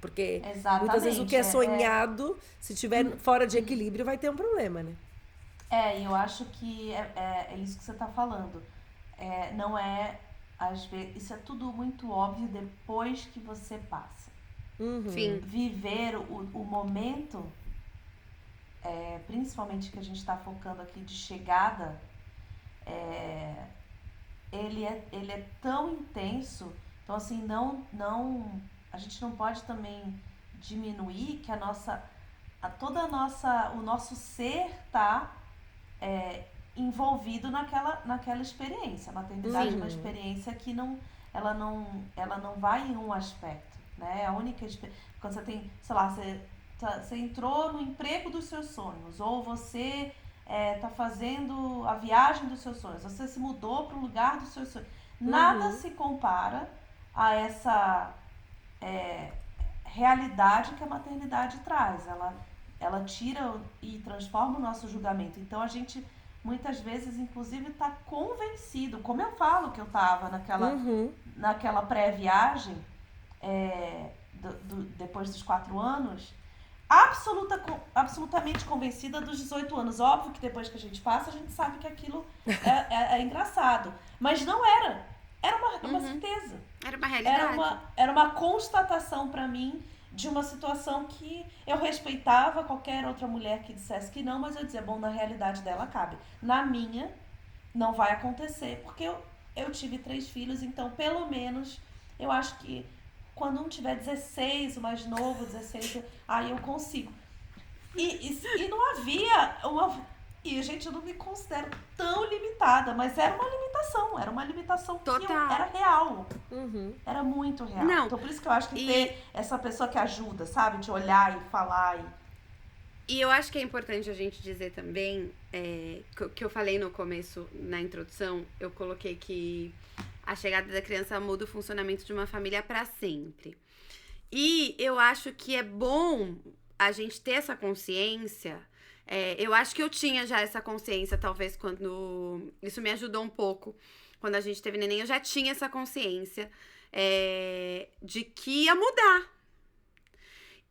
Porque muitas vezes o que é Exatamente, é- é- sonhado, se tiver fora de equilíbrio, vai ter um problema, né? É, e eu acho que é, é, é isso que você está falando. É, não é, às vezes, isso é tudo muito óbvio depois que você passa. Uhum. Sim. Viver o, o momento, é, principalmente que a gente está focando aqui de chegada, é, ele, é, ele é tão intenso. Então, assim, não, não, a gente não pode também diminuir que a nossa, a, toda a nossa, o nosso ser tá é, envolvido naquela, naquela experiência. A maternidade é uma Sim. experiência que não, ela não, ela não vai em um aspecto, né? É a única quando você tem, sei lá, você, tá- você entrou no emprego dos seus sonhos ou você está fazendo a viagem dos seus sonhos, você se mudou para o lugar dos seus sonhos. Nada Uhum. se compara a essa é, realidade que a maternidade traz. Ela, ela tira e transforma o nosso julgamento. Então a gente muitas vezes, inclusive, está convencido, como eu falo que eu estava naquela, Uhum. naquela pré-viagem, é, do- do- depois dos quatro anos, absoluta, absolutamente convencida dos 18 anos. Óbvio que depois que a gente passa, a gente sabe que aquilo é, é- é engraçado. Mas não era. Era uma, uma Uhum. certeza. Era uma realidade. Era uma, era uma constatação pra mim de uma situação que eu respeitava qualquer outra mulher que dissesse que não, mas eu dizia, bom, na realidade dela cabe. Na minha, não vai acontecer, porque eu, eu tive três filhos, então pelo menos eu acho que quando um tiver 16, o mais novo, 16, aí eu consigo. E, e, e não havia uma. E, gente, eu não me considero tão limitada, mas era uma limitação. Era uma limitação que eu- Total. era real. Uhum. Era muito real. Não. Então por isso que eu acho que E- ter essa pessoa que ajuda, sabe? De olhar e falar. E... E eu acho que é importante a gente dizer também, é, que, que eu falei no começo, na introdução, eu coloquei que a chegada da criança muda o funcionamento de uma família para sempre. E eu acho que é bom a gente ter essa consciência. É, eu acho que eu tinha já essa consciência, talvez, quando. Isso me ajudou um pouco. Quando a gente teve neném, eu já tinha essa consciência é, de que ia mudar.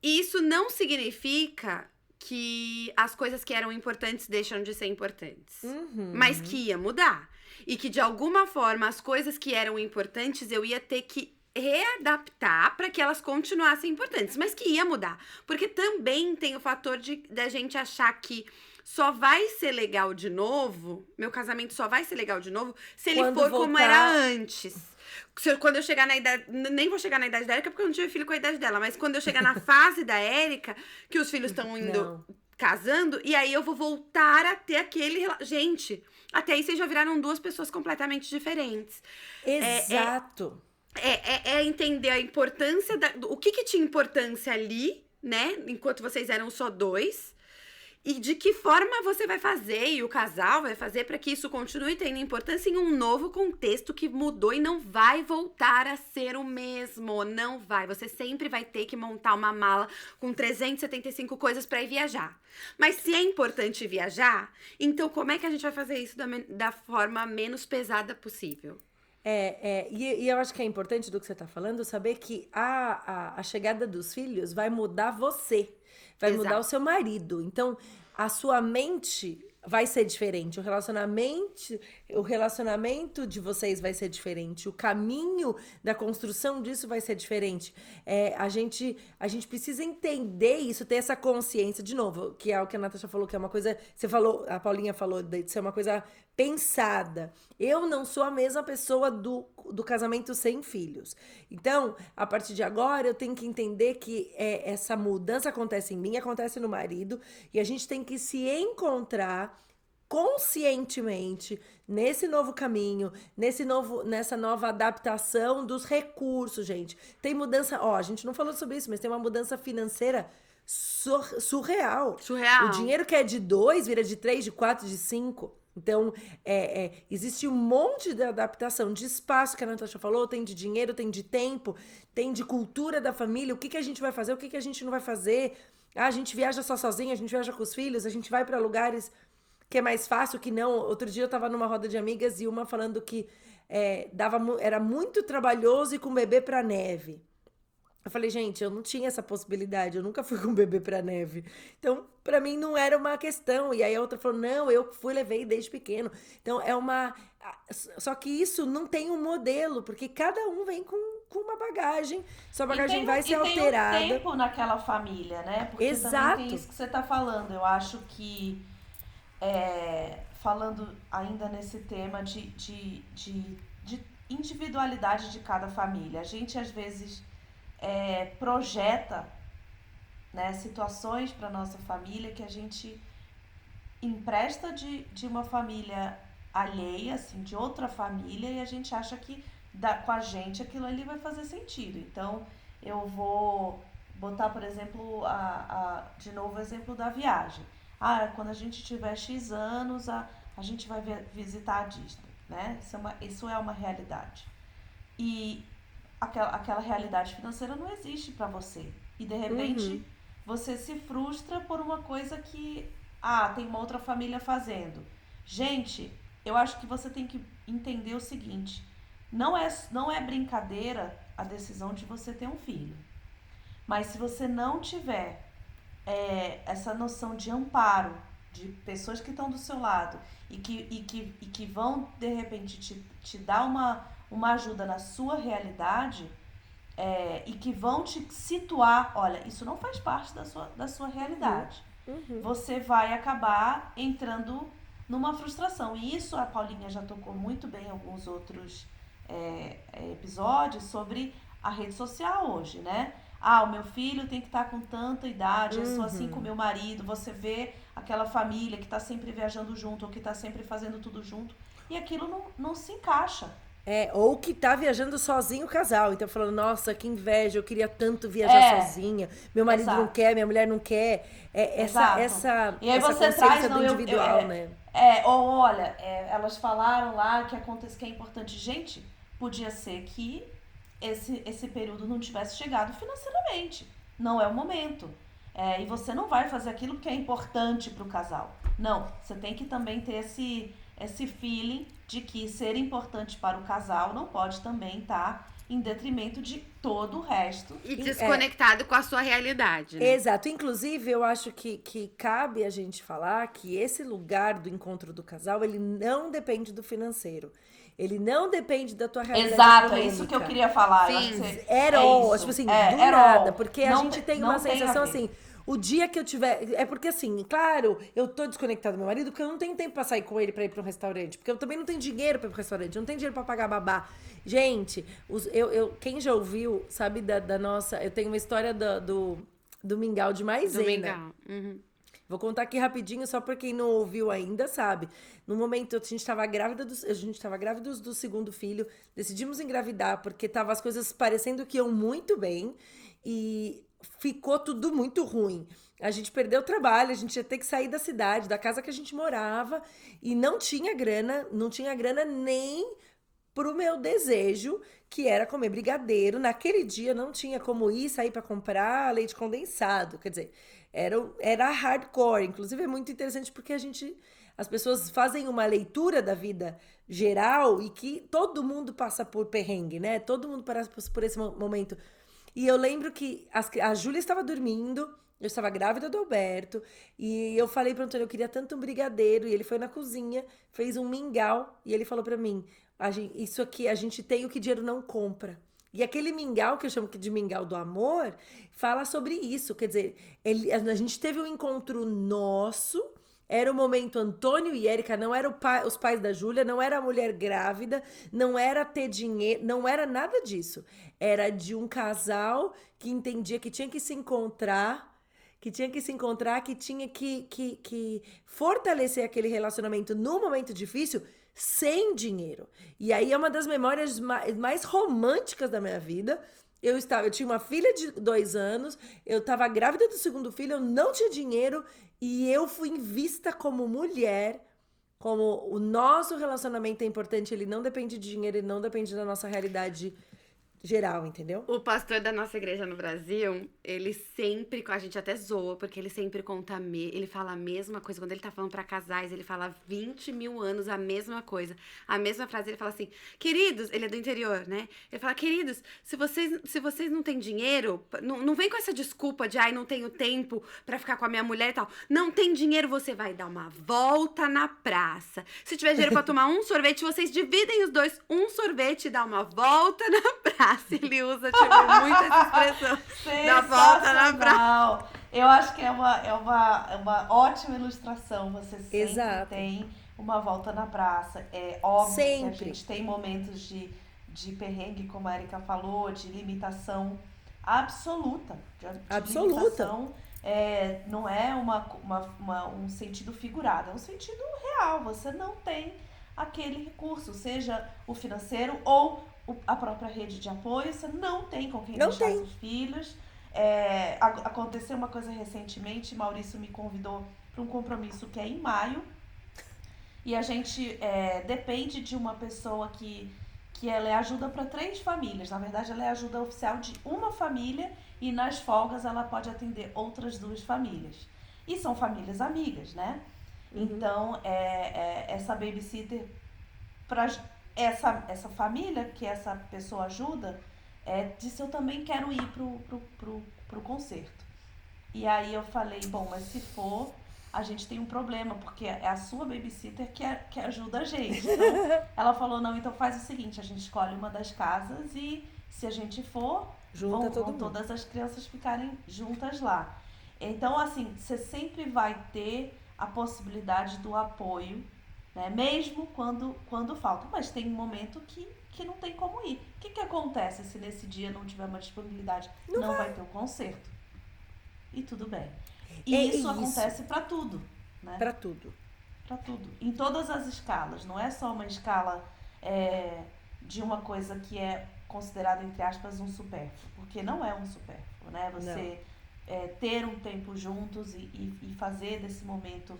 E isso não significa que as coisas que eram importantes deixam de ser importantes. Uhum. Mas que ia mudar. E que de alguma forma as coisas que eram importantes eu ia ter que readaptar para que elas continuassem importantes, mas que ia mudar. Porque também tem o fator de da gente achar que só vai ser legal de novo, meu casamento só vai ser legal de novo se ele Quando for como voltar- era antes. Se eu- quando eu chegar na idade. Nem vou chegar na idade da Érica porque eu não tive filho com a idade dela, mas quando eu chegar na fase da Érica, que os filhos estão indo Não. casando, e aí eu vou voltar a ter aquele. Gente, até aí vocês já viraram duas pessoas completamente diferentes. Exato. É, é, é entender a importância da. do- O que, que tinha importância ali, né? Enquanto vocês eram só dois. E de que forma você vai fazer e o casal vai fazer para que isso continue tendo importância em um novo contexto que mudou e não vai voltar a ser o mesmo. Não vai. Você sempre vai ter que montar uma mala com 375 coisas para ir viajar. Mas se é importante viajar, então como é que a gente vai fazer isso da, da forma menos pesada possível? É, é, e, e eu acho que é importante do que você está falando saber que a, a, a chegada dos filhos vai mudar você, vai Exato. mudar o seu marido. Então, a sua mente vai ser diferente, o relacionamento, o relacionamento de vocês vai ser diferente, o caminho da construção disso vai ser diferente. É, a gente a gente precisa entender isso, ter essa consciência de novo, que é o que a Natasha falou, que é uma coisa, você falou, a Paulinha falou de ser uma coisa pensada. Eu não sou a mesma pessoa do, do casamento sem filhos. Então, a partir de agora, eu tenho que entender que é, essa mudança acontece em mim, acontece no marido, e a gente tem que se encontrar conscientemente nesse novo caminho, nesse novo, nessa nova adaptação dos recursos, gente. Tem mudança, ó, a gente não falou sobre isso, mas tem uma mudança financeira sur- surreal. Surreal. O dinheiro que é de dois vira de três, de quatro, de cinco. Então, é, é, existe um monte de adaptação de espaço que a Natasha falou, tem de dinheiro, tem de tempo, tem de cultura da família, o que, que a gente vai fazer, o que, que a gente não vai fazer. Ah, a gente viaja só sozinha, a gente viaja com os filhos, a gente vai para lugares que é mais fácil, que não. Outro dia eu tava numa roda de amigas e uma falando que é, dava, era muito trabalhoso ir com o bebê pra neve. Eu falei, gente, eu não tinha essa possibilidade, eu nunca fui com bebê pra neve. Então, pra mim não era uma questão. E aí a outra falou, não, eu fui, levei desde pequeno. Então, é uma. Só que isso não tem um modelo, porque cada um vem com, com uma bagagem. Sua bagagem E tem- vai e ser tem alterada. um tempo naquela família, né? Porque Exato. tem isso que você tá falando. Eu acho que é, falando ainda nesse tema de, de, de, de individualidade de cada família, a gente às vezes é, projeta né, situações para nossa família que a gente empresta de, de uma família alheia, assim, de outra família, e a gente acha que da, com a gente aquilo ali vai fazer sentido. Então, eu vou botar, por exemplo, a, a, de novo o exemplo da viagem. Ah, quando a gente tiver X anos, a, a gente vai vi- visitar a Disney, né? Isso é uma, isso é uma realidade. E aquela, aquela realidade financeira não existe para você. E de repente Uhum. você se frustra por uma coisa que, ah, tem uma outra família fazendo. Gente, eu acho que você tem que entender o seguinte: não é, não é brincadeira a decisão de você ter um filho. Mas se você não tiver é, essa noção de amparo, de pessoas que estão do seu lado e que, e que, e que vão, de repente, te, te dar uma, uma ajuda na sua realidade é, e que vão te situar, olha, isso não faz parte da sua, da sua realidade. Uhum. Você vai acabar entrando numa frustração. E isso a Paulinha já tocou muito bem em alguns outros é, é, episódios sobre a rede social hoje, né? Ah, o meu filho tem que estar com tanta idade, eu sou assim Uhum. com o meu marido. Você vê aquela família que está sempre viajando junto ou que está sempre fazendo tudo junto. E aquilo não, não se encaixa. É, ou que tá viajando sozinho o casal. Então, falando, nossa, que inveja, eu queria tanto viajar É. sozinha. Meu marido não Exato. quer, minha mulher não quer. É, essa, Exato. essa, E aí essa você traz, do não, eu- eu- individual, é, né? É, ou olha, é, elas falaram lá que acontece que é importante. Gente, podia ser que esse, esse período não tivesse chegado financeiramente. Não é o momento. É, e você não vai fazer aquilo que é importante para o casal. Não, você tem que também ter esse, esse feeling de que ser importante para o casal não pode também estar em detrimento de todo o resto. E desconectado com a sua realidade. Né? Exato. Inclusive, eu acho que, que cabe a gente falar que esse lugar do encontro do casal, ele não depende do financeiro. Ele não depende da tua realidade Exato, é isso que eu econômica. queria falar. Sim. você- At é tipo assim, É, do nada. all. Porque a Não gente tem- tem uma tem a sensação ver. assim, O dia que eu tiver. É porque assim, claro, eu tô desconectado do meu marido porque eu não tenho tempo pra sair com ele pra ir pra um restaurante. Porque eu também não tenho dinheiro pra ir pro restaurante, eu não tenho dinheiro pra pagar babá. Gente, os, eu, eu, quem já ouviu, sabe da, da nossa. Eu tenho uma história do, do, do mingau de maisena. Domingão. Uhum. Vou contar aqui rapidinho, só pra quem não ouviu ainda, sabe? No momento, a gente tava grávida do, a gente tava grávida do, do segundo filho, decidimos engravidar porque tava as coisas parecendo que iam muito bem e ficou tudo muito ruim. A gente perdeu o trabalho, a gente ia ter que sair da cidade, da casa que a gente morava e não tinha grana, não tinha grana nem pro meu desejo, que era comer brigadeiro. Naquele dia não tinha como ir sair para comprar leite condensado, quer dizer, era, era hardcore. Inclusive é muito interessante porque a gente. As pessoas fazem uma leitura da vida geral e que todo mundo passa por perrengue, né? Todo mundo passa por esse momento. E eu lembro que as, a Júlia estava dormindo, eu estava grávida do Alberto, e eu falei para o Antônio, eu queria tanto um brigadeiro, e ele foi na cozinha, fez um mingau, e ele falou para mim, gente, isso aqui, a gente tem o que dinheiro não compra. E aquele mingau, que eu chamo de mingau do amor, fala sobre isso. Quer dizer, ele, a gente teve um encontro nosso. Era o momento Antônio e Érica, não eram pai, os pais da Júlia, não era a mulher grávida, não era ter dinheiro, não era nada disso. Era de um casal que entendia que tinha que se encontrar, que tinha que se encontrar, que tinha que, que, que fortalecer aquele relacionamento no momento difícil, sem dinheiro. E aí é uma das memórias mais românticas da minha vida. Eu estava, eu tinha uma filha de dois anos, eu estava grávida do segundo filho, eu não tinha dinheiro e eu fui vista como mulher, como o nosso relacionamento é importante, ele não depende de dinheiro, ele não depende da nossa realidade geral, entendeu? O pastor da nossa igreja no Brasil, ele sempre, a gente até zoa, porque ele sempre conta, me, ele fala a mesma coisa. Quando ele tá falando para casais, ele fala 20 mil anos a mesma coisa. A mesma frase, ele fala assim, queridos, ele é do interior, né? Ele fala, queridos, se vocês, se vocês não têm dinheiro, não, não vem com essa desculpa de, ai, não tenho tempo para ficar com a minha mulher e tal. Não tem dinheiro, você vai dar uma volta na praça. Se tiver dinheiro para tomar um sorvete, vocês dividem os dois, um sorvete e dá uma volta na praça praça. Ele usa, tipo, muito essa expressão da volta na praça. Eu acho que é uma, é uma, é uma ótima ilustração. Você sempre Exato. tem uma volta na praça. É óbvio Sempre. que a gente tem momentos de, de perrengue, como a Erika falou, de limitação absoluta. De, de Absoluta. limitação, é, não é uma, uma, uma- um sentido figurado, é um sentido real. Você não tem aquele recurso, seja o financeiro ou o- a própria rede de apoio, você não tem com quem Não deixar tem. seus filhos. É, aconteceu uma coisa recentemente, Maurício me convidou para um compromisso que é em maio. E a gente é, depende de uma pessoa que, que ela é ajuda para três famílias. Na verdade, ela é ajuda oficial de uma família e nas folgas ela pode atender outras duas famílias. E são famílias amigas, né? Então, é, é, essa babysitter, para essa, essa família que essa pessoa ajuda, é, disse: Eu também quero ir pro, pro, pro, pro concerto. E aí eu falei: Bom, mas se for, a gente tem um problema, porque é a sua babysitter que, é- que ajuda a gente. Então, ela falou: Não, então faz o seguinte: a gente escolhe uma das casas e se a gente for, Junta vão, vão todas as crianças ficarem juntas lá. Então, assim, você sempre vai ter a possibilidade do apoio, né? Mesmo quando, quando falta. Mas tem um momento que, que não tem como ir. O que, que acontece se nesse dia não tiver uma disponibilidade? Não, vai. ter o concerto. E tudo bem. E É isso, isso. acontece para tudo, né? Pra tudo. Para tudo. Em todas as escalas. Não é só uma escala é, de uma coisa que é considerada, entre aspas, um supérfluo. Porque não é um supérfluo, né? Você é, ter um tempo juntos e, e, e fazer desse momento.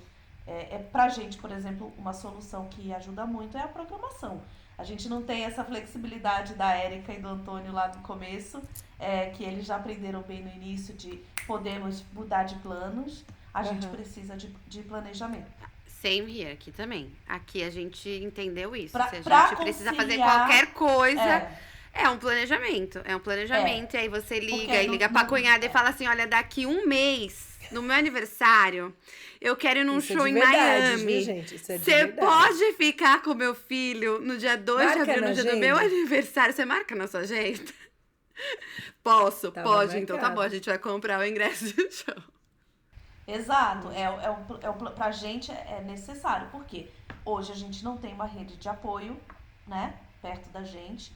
É, é pra gente, por exemplo, uma solução que ajuda muito é a programação. A gente não tem essa flexibilidade da Érica e do Antônio lá no começo, é, que eles já aprenderam bem no início de podemos mudar de planos. A gente Aham. precisa de, de planejamento. Same here, aqui também. Aqui a gente entendeu isso. Pra- Se a gente precisa fazer qualquer coisa, É. é, um planejamento. É um planejamento. E aí você liga Porque e não- liga pra não- cunhada e é. fala assim: olha, daqui um mês, no meu aniversário, eu quero ir num Isso é show em verdade, Miami. é Você verdade. pode ficar com meu filho no dia 2 de abril, no dia do meu aniversário. Você marca na sua agenda? Posso, Tava pode. Então tá bom, a gente vai comprar o ingresso do show. Exato. É, é, o, é o, pra gente é necessário. porque Hoje a gente não tem uma rede de apoio, né? Perto da gente.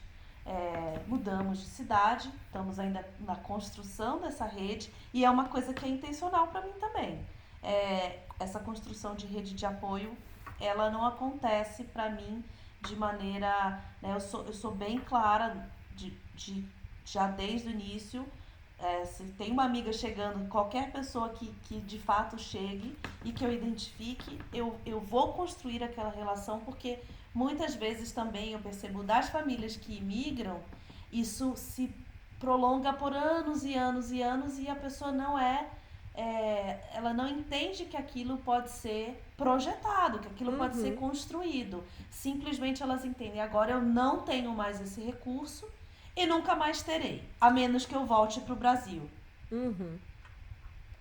É, mudamos de cidade, estamos ainda na construção dessa rede e é uma coisa que é intencional para mim também. É, essa construção de rede de apoio, ela não acontece para mim de maneira. Né, eu, sou, eu sou bem clara de, de já desde o início é, se tem uma amiga chegando, qualquer pessoa que, que de fato chegue e que eu identifique, eu, eu vou construir aquela relação, porque muitas vezes também eu percebo das famílias que imigram, isso se prolonga por anos e anos e anos e a pessoa não é, é ela não entende que aquilo pode ser projetado, que aquilo uhum. pode ser uhum. construído. Simplesmente elas entendem, agora eu não tenho mais esse recurso, e nunca mais terei, a menos que eu volte para o Brasil. Uhum.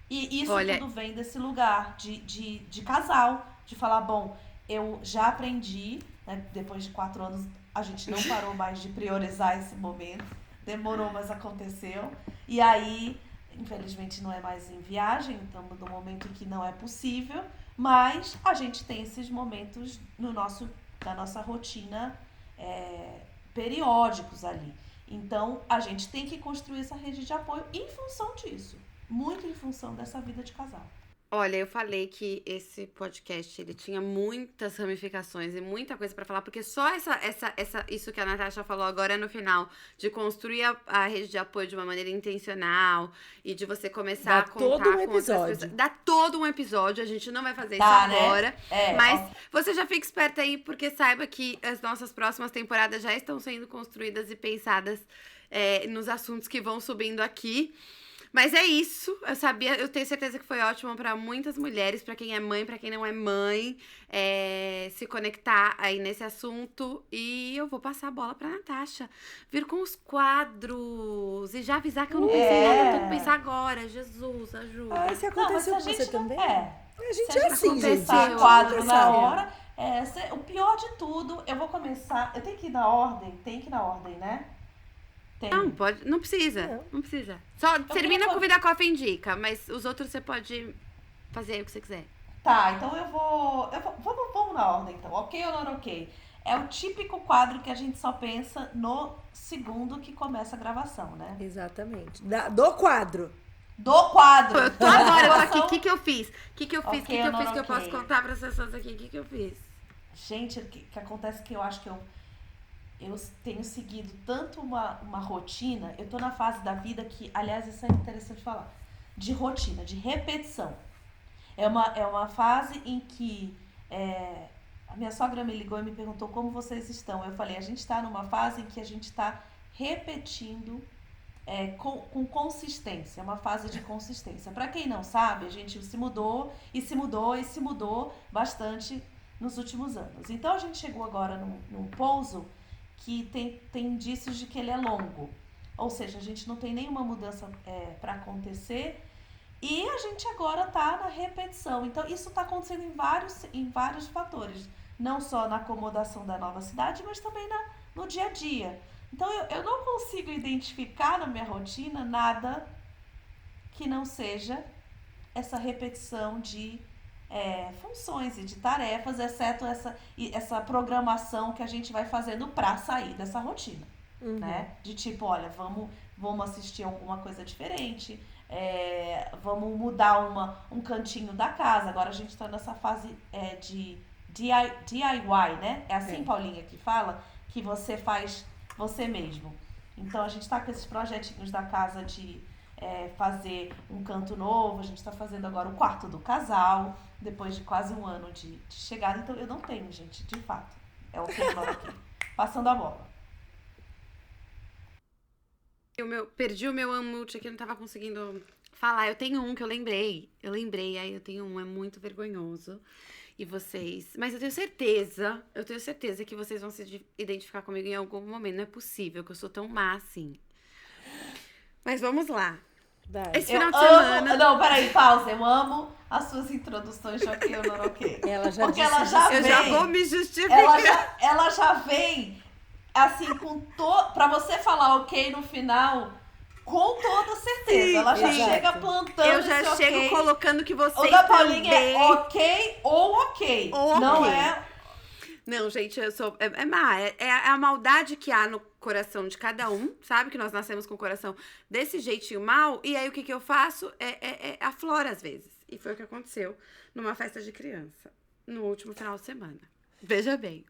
E isso Olha... tudo vem desse lugar de, de, de casal, de falar, bom, eu já aprendi, né, depois de quatro anos a gente não parou mais de priorizar esse momento, demorou, mas aconteceu. E aí, infelizmente, não é mais em viagem, estamos no momento que não é possível, mas a gente tem esses momentos no nosso, na nossa rotina é, periódicos ali. Então, a gente tem que construir essa rede de apoio em função disso. Muito em função dessa vida de casal. Olha, eu falei que esse podcast ele tinha muitas ramificações e muita coisa para falar, porque só essa, essa, essa, isso que a Natasha falou agora no final, de construir a, a rede de apoio de uma maneira intencional e de você começar dá a contar todo um com episódio. Dá todo um episódio, a gente não vai fazer tá, isso né? agora. É, mas ó. você já fica esperta aí, porque saiba que as nossas próximas temporadas já estão sendo construídas e pensadas é, nos assuntos que vão subindo aqui. Mas é isso. Eu sabia, eu tenho certeza que foi ótimo para muitas mulheres, para quem é mãe, para quem não é mãe, é, se conectar aí nesse assunto. E eu vou passar a bola pra Natasha. Vir com os quadros. E já avisar que eu não pensei é. nada, tenho que pensar agora. Jesus, ajuda. Ah, se aconteceu não, com você também? É. A gente é assim, gente. quadro na hora. É, o pior de tudo, eu vou começar. Eu tenho que ir na ordem, tem que ir na ordem, né? Tem. Não, pode. Não precisa. Não, não precisa. Só eu termina com Vida Coffee Indica, mas os outros você pode fazer o que você quiser. Tá, então eu vou. Eu vou vamos, vamos na ordem, então. Ok ou não ok? É o típico quadro que a gente só pensa no segundo que começa a gravação, né? Exatamente. Da, do quadro. Do quadro. Eu tô agora, eu tô aqui. O que, que eu fiz? O que, que eu fiz? O okay, que, que eu fiz que eu posso contar para as pessoas aqui? O que, que eu fiz? Gente, o que, que acontece é que eu acho que eu eu tenho seguido tanto uma, uma rotina, eu tô na fase da vida que, aliás, isso é interessante falar, de rotina, de repetição. É uma, é uma fase em que é, a minha sogra me ligou e me perguntou como vocês estão. Eu falei, a gente está numa fase em que a gente está repetindo é, com, com consistência, uma fase de consistência. Para quem não sabe, a gente se mudou e se mudou e se mudou bastante nos últimos anos. Então a gente chegou agora num pouso que tem, tem indícios de que ele é longo. Ou seja, a gente não tem nenhuma mudança é, para acontecer e a gente agora está na repetição. Então, isso está acontecendo em vários, em vários fatores. Não só na acomodação da nova cidade, mas também na, no dia a dia. Então, eu, eu não consigo identificar na minha rotina nada que não seja essa repetição de é, funções e de tarefas, exceto essa, essa programação que a gente vai fazendo para sair dessa rotina. Uhum. Né? De tipo, olha, vamos, vamos assistir alguma coisa diferente, é, vamos mudar uma, um cantinho da casa. Agora a gente está nessa fase é, de DIY, né? É assim, é. Paulinha, que fala? Que você faz você mesmo. Então a gente está com esses projetinhos da casa de é, fazer um canto novo, a gente está fazendo agora o quarto do casal depois de quase um ano de, de chegada. Então eu não tenho, gente, de fato. É o que eu aqui. Passando a bola. O meu, perdi o meu unmute aqui, não tava conseguindo falar. Eu tenho um que eu lembrei. Eu lembrei, aí eu tenho um, é muito vergonhoso. E vocês. Mas eu tenho certeza, eu tenho certeza que vocês vão se identificar comigo em algum momento. Não é possível que eu sou tão má assim. Mas vamos lá. Esse final eu de semana. Amo... Não, peraí, pausa. Eu amo as suas introduções, Joaquim Noroquê. Ela já Porque disse ela já Eu vem, já vou me justificar. Ela já, ela já vem, assim, com to... pra você falar ok no final, Com toda certeza. Sim, ela já sim. chega plantando Eu já esse chego ok. colocando que vocês O da Paulinha também... é ok ou ok. Ou Não ok. é. Não, gente, eu sou. É, é má. É, é a maldade que há no coração de cada um, sabe? Que nós nascemos com o coração desse jeitinho mal. E aí o que, que eu faço? É, é, é aflora às vezes. E foi o que aconteceu numa festa de criança, no último final de semana. Veja bem.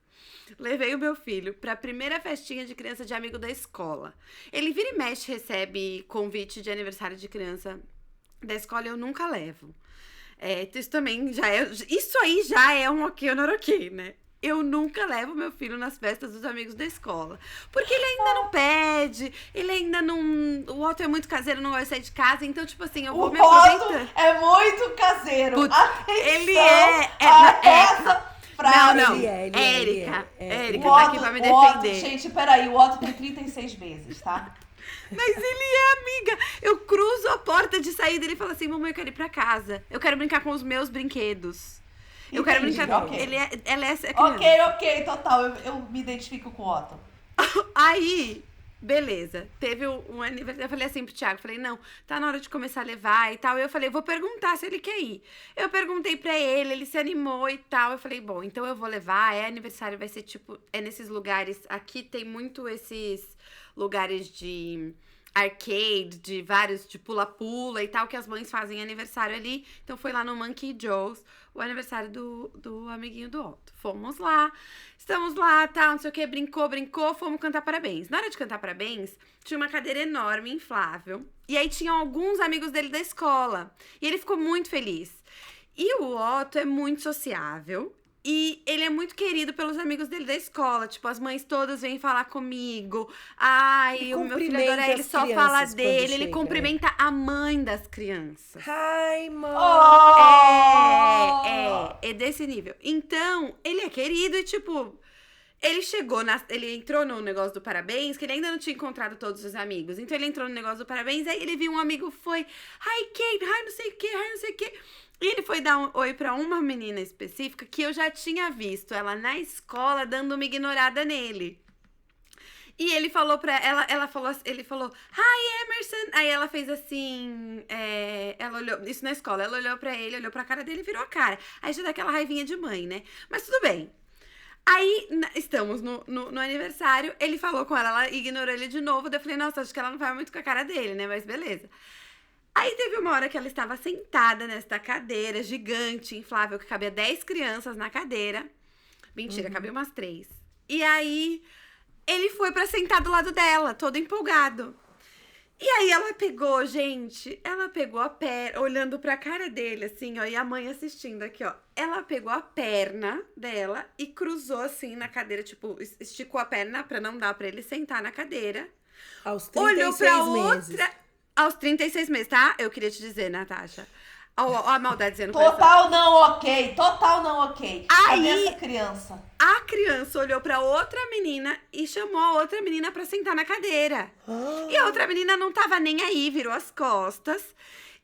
Levei o meu filho pra primeira festinha de criança de amigo da escola. Ele vira e mexe, recebe convite de aniversário de criança da escola eu nunca levo. É, isso também já é. Isso aí já é um ok ou não ok, né? Eu nunca levo meu filho nas festas dos amigos da escola. Porque ele ainda não pede, ele ainda não. O Otto é muito caseiro, não gosta de sair de casa, então, tipo assim, eu vou O me Otto aproveitando. é muito caseiro. Ele é- é- a é- essa frase. Não, não. Ele é, ele é, ele Érica. é. Érica tá Otto, aqui pra me o Otto- defender. gente, peraí, o Otto tem 36 meses, tá? Mas ele é amiga. Eu cruzo a porta de saída e ele fala assim: Mamãe, eu quero ir pra casa. Eu quero brincar com os meus brinquedos. Eu quero brincar. ok. Ele é, ela é, criança. ok, ok, total. Eu, eu me identifico com o Otto. Aí, beleza. Teve um, um aniversário. Eu falei assim pro Thiago, falei, não, tá na hora de começar a levar e tal. E eu falei, vou perguntar se ele quer ir. Eu perguntei pra ele, ele se animou e tal. Eu falei, bom, então eu vou levar. É aniversário, vai ser tipo, é nesses lugares. Aqui tem muito esses lugares de arcade, de vários, de pula-pula e tal, que as mães fazem aniversário ali. Então foi lá no Monkey Joe's, o aniversário do, do amiguinho do Otto. Fomos lá, estamos lá, tal, não sei o que, brincou, brincou, fomos cantar parabéns. Na hora de cantar parabéns, tinha uma cadeira enorme, inflável. E aí tinham alguns amigos dele da escola. E ele ficou muito feliz. E o Otto é muito sociável. E ele é muito querido pelos amigos dele da escola. Tipo, as mães todas vêm falar comigo. Ai, Ele o meu filho adora ele, só fala dele. chega, Ele cumprimenta a mãe das crianças. Ai, mãe. Oh! É, é, é desse nível. Então, ele é querido e, tipo, ele chegou na. Ele entrou no negócio do parabéns, que ele ainda não tinha encontrado todos os amigos. Então ele entrou no negócio do parabéns, aí ele viu um amigo, foi. Hi, Kate, hi, não sei o que, hi, não sei o que. E ele foi dar um oi pra uma menina específica que eu já tinha visto ela na escola dando uma ignorada nele. E ele falou pra ela, ela falou, ele falou, hi Emerson. Aí ela fez assim, é, ela olhou, isso na escola, ela olhou pra ele, olhou pra cara dele virou a cara. Aí já dá aquela raivinha de mãe, né? Mas tudo bem. Aí, na- estamos no, no, no aniversário, ele falou com ela, ela ignorou ele de novo. Daí eu falei, nossa, acho que ela não vai muito com a cara dele, né? Mas beleza. Aí teve uma hora que ela estava sentada nesta cadeira gigante, inflável, que cabia 10 crianças na cadeira. Mentira, cabia umas três. E aí ele foi pra sentar do lado dela, todo empolgado. E aí ela pegou, gente, ela pegou a perna, olhando pra cara dele, assim, ó, e a mãe assistindo aqui, ó. Ela pegou a perna dela e cruzou assim na cadeira, tipo, es- esticou a perna pra não dar pra ele sentar na cadeira. Aos Olhou 36 pra meses. outra. Aos 36 meses, tá? Eu queria te dizer, Natasha. Ó, ó a maldade dizendo. Total não ok. Total não ok. Aí- Cadê essa criança? A criança olhou pra outra menina e chamou a outra menina pra sentar na cadeira. E a outra menina não tava nem aí, virou as costas.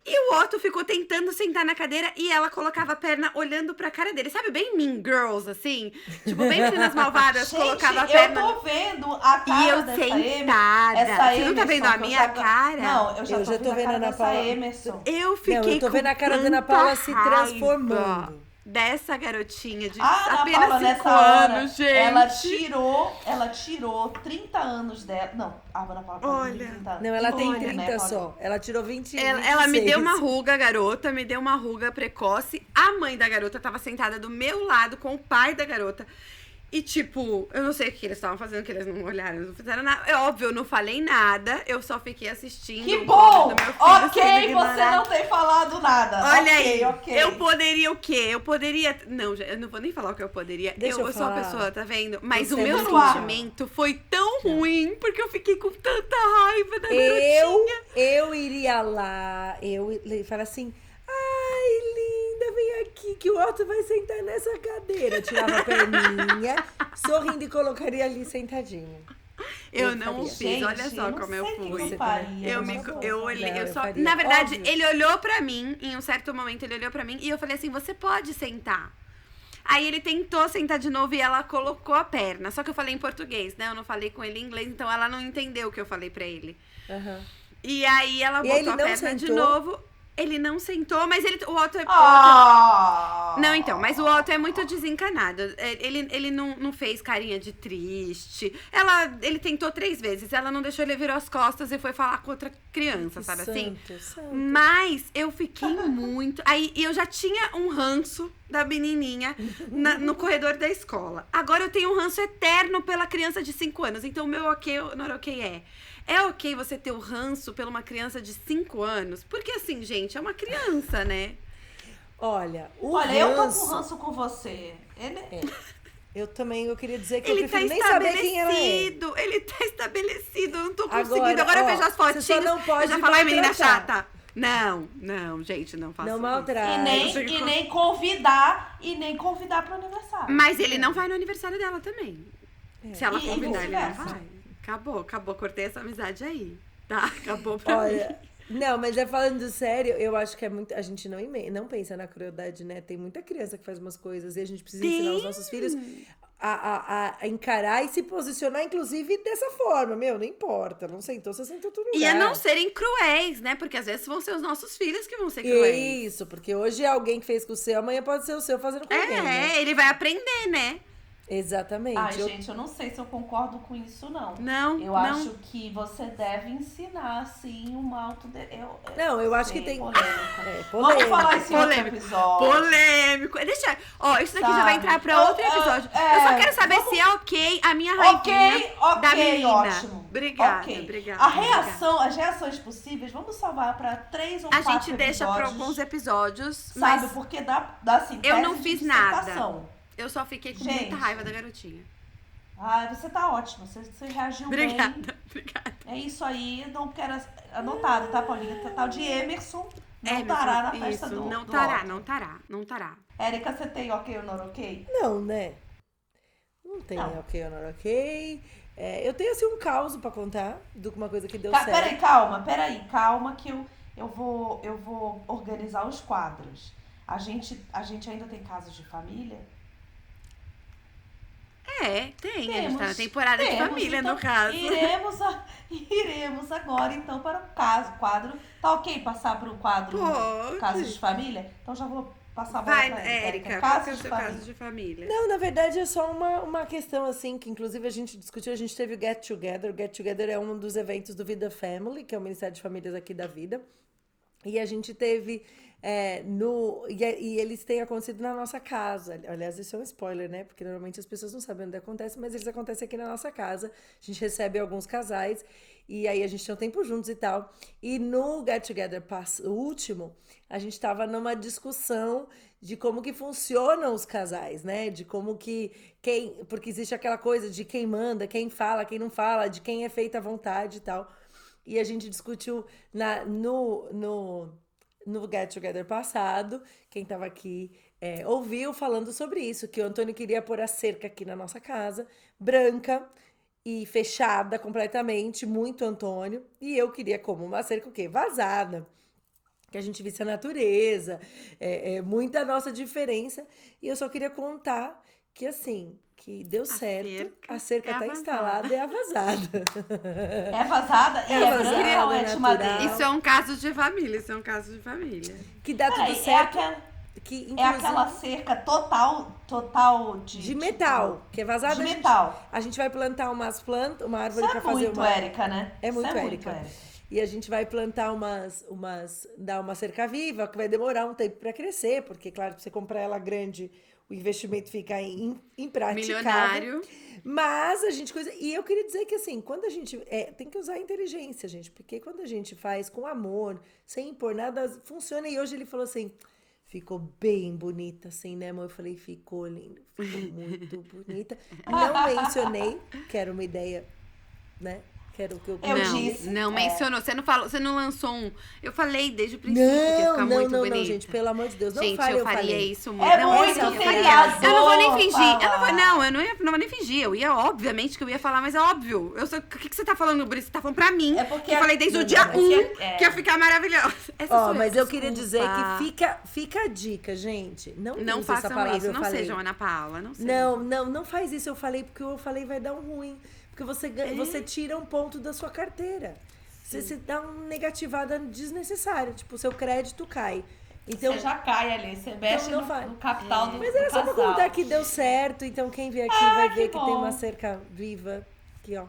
E o Otto ficou tentando sentar na cadeira e ela colocava a perna olhando pra cara dele. Sabe, bem Mean Girls, assim? Tipo, bem meninas malvadas, Gente, colocava a eu perna. tô vendo a cara E eu dessa sentada. essa Você não tá vendo a eu minha já- cara? Não, eu já Eu tô, já tô vendo, a cara Ana Paula- Emerson. Eu fiquei Não, eu tô com vendo a cara da Ana Paula se transformando. Dessa garotinha de A Ana apenas Paula, 5 nessa hora, anos, gente. ela tirou, ela tirou 30 anos dela. Não, a Ana Paula Olha. com 30 anos. Não, ela tem Olha, 30 né, só. Ela tirou 20 Ela, ela me 26. deu uma ruga, garota, me deu uma ruga precoce. A mãe da garota tava sentada do meu lado com o pai da garota. E, tipo, eu não sei o que eles estavam fazendo, que eles não olharam, não fizeram nada. É óbvio, eu não falei nada, eu só fiquei assistindo. Que bom! Ok, você não tem falado nada. Olha Ok, aí, ok. eu poderia o quê? Eu poderia. Não, eu não vou nem falar o que eu poderia. Deixa eu, eu sou a falar. pessoa, tá vendo? Mas Você o é meu sentimento foi tão ruim porque eu fiquei com tanta raiva da Eu, garotinha. eu iria lá, eu falar assim, vem aqui que o Otto vai sentar nessa cadeira. Tirava a perninha, sorrindo e colocaria ali sentadinho. Eu, Eu não faria. fiz, Gente, olha só como eu o fui. eu faria, Eu, me, eu olhei, Não, eu só. faria. Na verdade, Óbvio. ele olhou pra mim, em um certo momento, ele olhou pra mim e eu falei assim: você pode sentar. Aí ele tentou sentar de novo e ela colocou a perna. Só que eu falei em português, né? Eu não falei com ele em inglês, então ela não entendeu o que eu falei pra ele. Aham. E aí ela botou a perna de sentou? novo. Ele não sentou, mas ele. O Otto é. o Otto- Ah! Não, então, mas o Otto é muito desencanado. É, Ele, ele não, não fez carinha de triste. Ela, ele tentou três vezes. Ela não deixou ele virar as costas e foi falar com outra criança, sabe assim? Santo, santo. Mas eu fiquei muito. Aí e eu já tinha um ranço da menininha na- no corredor da escola. Agora eu tenho um ranço eterno pela criança de 5 anos. Então o meu ok, não era ok é. É ok você ter o ranço pela uma criança de 5 anos? Porque assim, gente, é uma criança, né? Olha, o Olha, eu tô ranço, com ranço com você. Ele... eu também eu queria dizer que Ele eu tá prefiro nem saber quem ela é. estabelecido. Ele tá estabelecido. Eu não tô Agora, conseguindo. Agora, eu ó, vejo as você só fotinhas. não pode eu já falo, ai, menina maltratar." chata. Não, não, gente, não faça Não. E nem, e nem convidar, e nem convidar pro aniversário. Mas ele não vai no aniversário dela também. Se ela E- e convidar, ele não vai. Acabou, acabou. Cortei essa amizade aí. Tá, acabou pra mim. Olha, não, mas é falando sério, eu acho que é muito. A gente não, não pensa na crueldade, né? Tem muita criança que faz umas coisas e a gente precisa ensinar os nossos filhos a, a, a- encarar e se posicionar, inclusive, dessa forma. Meu, não importa. Não sentou, você sentou tudo E a não serem cruéis, né? Porque às vezes vão ser os nossos filhos que vão ser cruéis. Isso, porque hoje é alguém que fez com o seu, amanhã pode ser o seu fazendo com alguém. né? É, ele vai aprender, né? Exatamente. Ai, Eu- gente, eu não sei se eu concordo com isso, não. Não, Eu não. acho que você deve ensinar, assim, uma auto... Eu, Não, eu acho que tem- polêmica. É, Vamos polêmico. falar isso em outro Polêmico. episódio. Polêmico. Deixa. Ó, isso daqui já vai Sabe? entrar pra Eu- outro eu- episódio. é, eu só quero saber vamos- se é ok a minha raivinha Ok, ok, da menina. ótimo. Obrigada, Ok. obrigada. A obrigada. reação, as reações possíveis, vamos salvar pra três ou A quatro gente deixa pra episódios, alguns episódios, Sabe, mas porque dá, dá assim, Eu não fiz nada. Eu só fiquei com Gente. muita raiva da garotinha. Ai, você tá ótima, você, você reagiu bem. Obrigada, obrigada. É isso aí, não quero... Anotado, tá, Paulinha? Tá Tal de Emerson, não É, tará na isso, festa do Não do tará, não tará, não tará. Érica, você tem ok ou não ok? Não, né? Não tem Não. ok ou não ok. É, eu tenho assim um caos pra contar de uma coisa que deu Ca- certo. Peraí, calma, peraí, calma que eu, eu, vou, eu vou organizar os quadros. A gente, a gente ainda tem casos de família? É, tem. a gente tá na Temos, temporada de Temos, família, então, no caso. Iremos, a- iremos agora, então, para o caso, quadro. Tá ok passar para o quadro Pode. casos de família? Então já vou passar a bola Vai, pra Érica, que é de caso de família? Não, na verdade é só uma, uma questão assim, que inclusive a gente discutiu, a gente teve o Get Together. O Get Together é um dos eventos do Vida Family, que é o Ministério de Famílias aqui da Vida. E a gente teve é, no. E, e eles têm acontecido na nossa casa. Aliás, isso é um spoiler, né? Porque normalmente as pessoas não sabem onde acontece, mas eles acontecem aqui na nossa casa. A gente recebe alguns casais e aí a gente tem um tempo juntos e tal. E no Get Together pass- o último, a gente estava numa discussão de como que funcionam os casais, né? De como que quem, porque existe aquela coisa de quem manda, quem fala, quem não fala, de quem é feita à vontade e tal. E a gente discutiu na, no, no, no Get Together passado, quem estava aqui é, ouviu falando sobre isso, que o Antônio queria pôr a cerca aqui na nossa casa, branca e fechada completamente, muito Antônio, e eu queria como uma cerca o quê? Vazada que a gente visse a natureza, é, é muita nossa diferença. E eu só queria contar que, assim, que deu certo, cerca a cerca é a tá vazada. instalada e é a vazada. É vazada? E É é, vazada, branca ou é de madeira? Isso é um caso de família, isso é um caso de família. que dá tudo é, certo. aquela, que, é aquela cerca total, total de... de metal, que é tipo, vazada. de a gente- metal. A gente vai plantar umas plantas, uma árvore Isso para é fazer muito uma. Érica, né? É Isso muito é Érica. muito Érica. E a gente vai plantar umas, umas, dar uma cerca viva, que vai demorar um tempo para crescer, porque, claro, pra você comprar ela grande, o investimento fica im- impraticável. Milionário. Mas a gente coisa. E eu queria dizer que assim, quando a gente. É, tem que usar a inteligência, gente. Porque quando a gente faz com amor, sem impor nada, funciona. E hoje ele falou assim. Ficou bem bonita, assim, né, amor? Eu falei, ficou lindo, ficou muito bonita. Não mencionei, que era uma ideia, né? Que era o que eu Eu não, disse, não é. mencionou. Você não falou, você não lançou um. Eu falei desde o princípio que ia Não, ficar não, muito não, bonita. não, gente, pelo amor de Deus, não Gente, fale, eu faria falei. isso muito. É não, muito eu faria. tentador Eu não vou nem fingir. Eu não vou, não, eu não, ia, não vou nem fingir. Eu ia, obviamente, que eu ia falar, mas é óbvio. Eu sou, o que, que você tá falando, Brice? Você tá falando pra mim. É porque que eu falei desde o Não, dia não, mas 1 que é- que ia ficar maravilhosa. Ó, sou mas eu queria dizer que fica, fica a dica, gente. Não, Não façam palavra, isso, eu não sejam Ana Paula, não. Não, não, não faz isso. Eu falei porque eu falei vai dar um ruim. Porque você, ganha, É? você tira um ponto da sua carteira. você se dá uma negativada desnecessária. Tipo, o seu crédito cai. Então, você já cai ali, você mexe não no, no capital do mas era do só pra contar que deu certo. Então, quem vier aqui Ah, vai que ver que tem bom. uma cerca viva. Aqui, ó.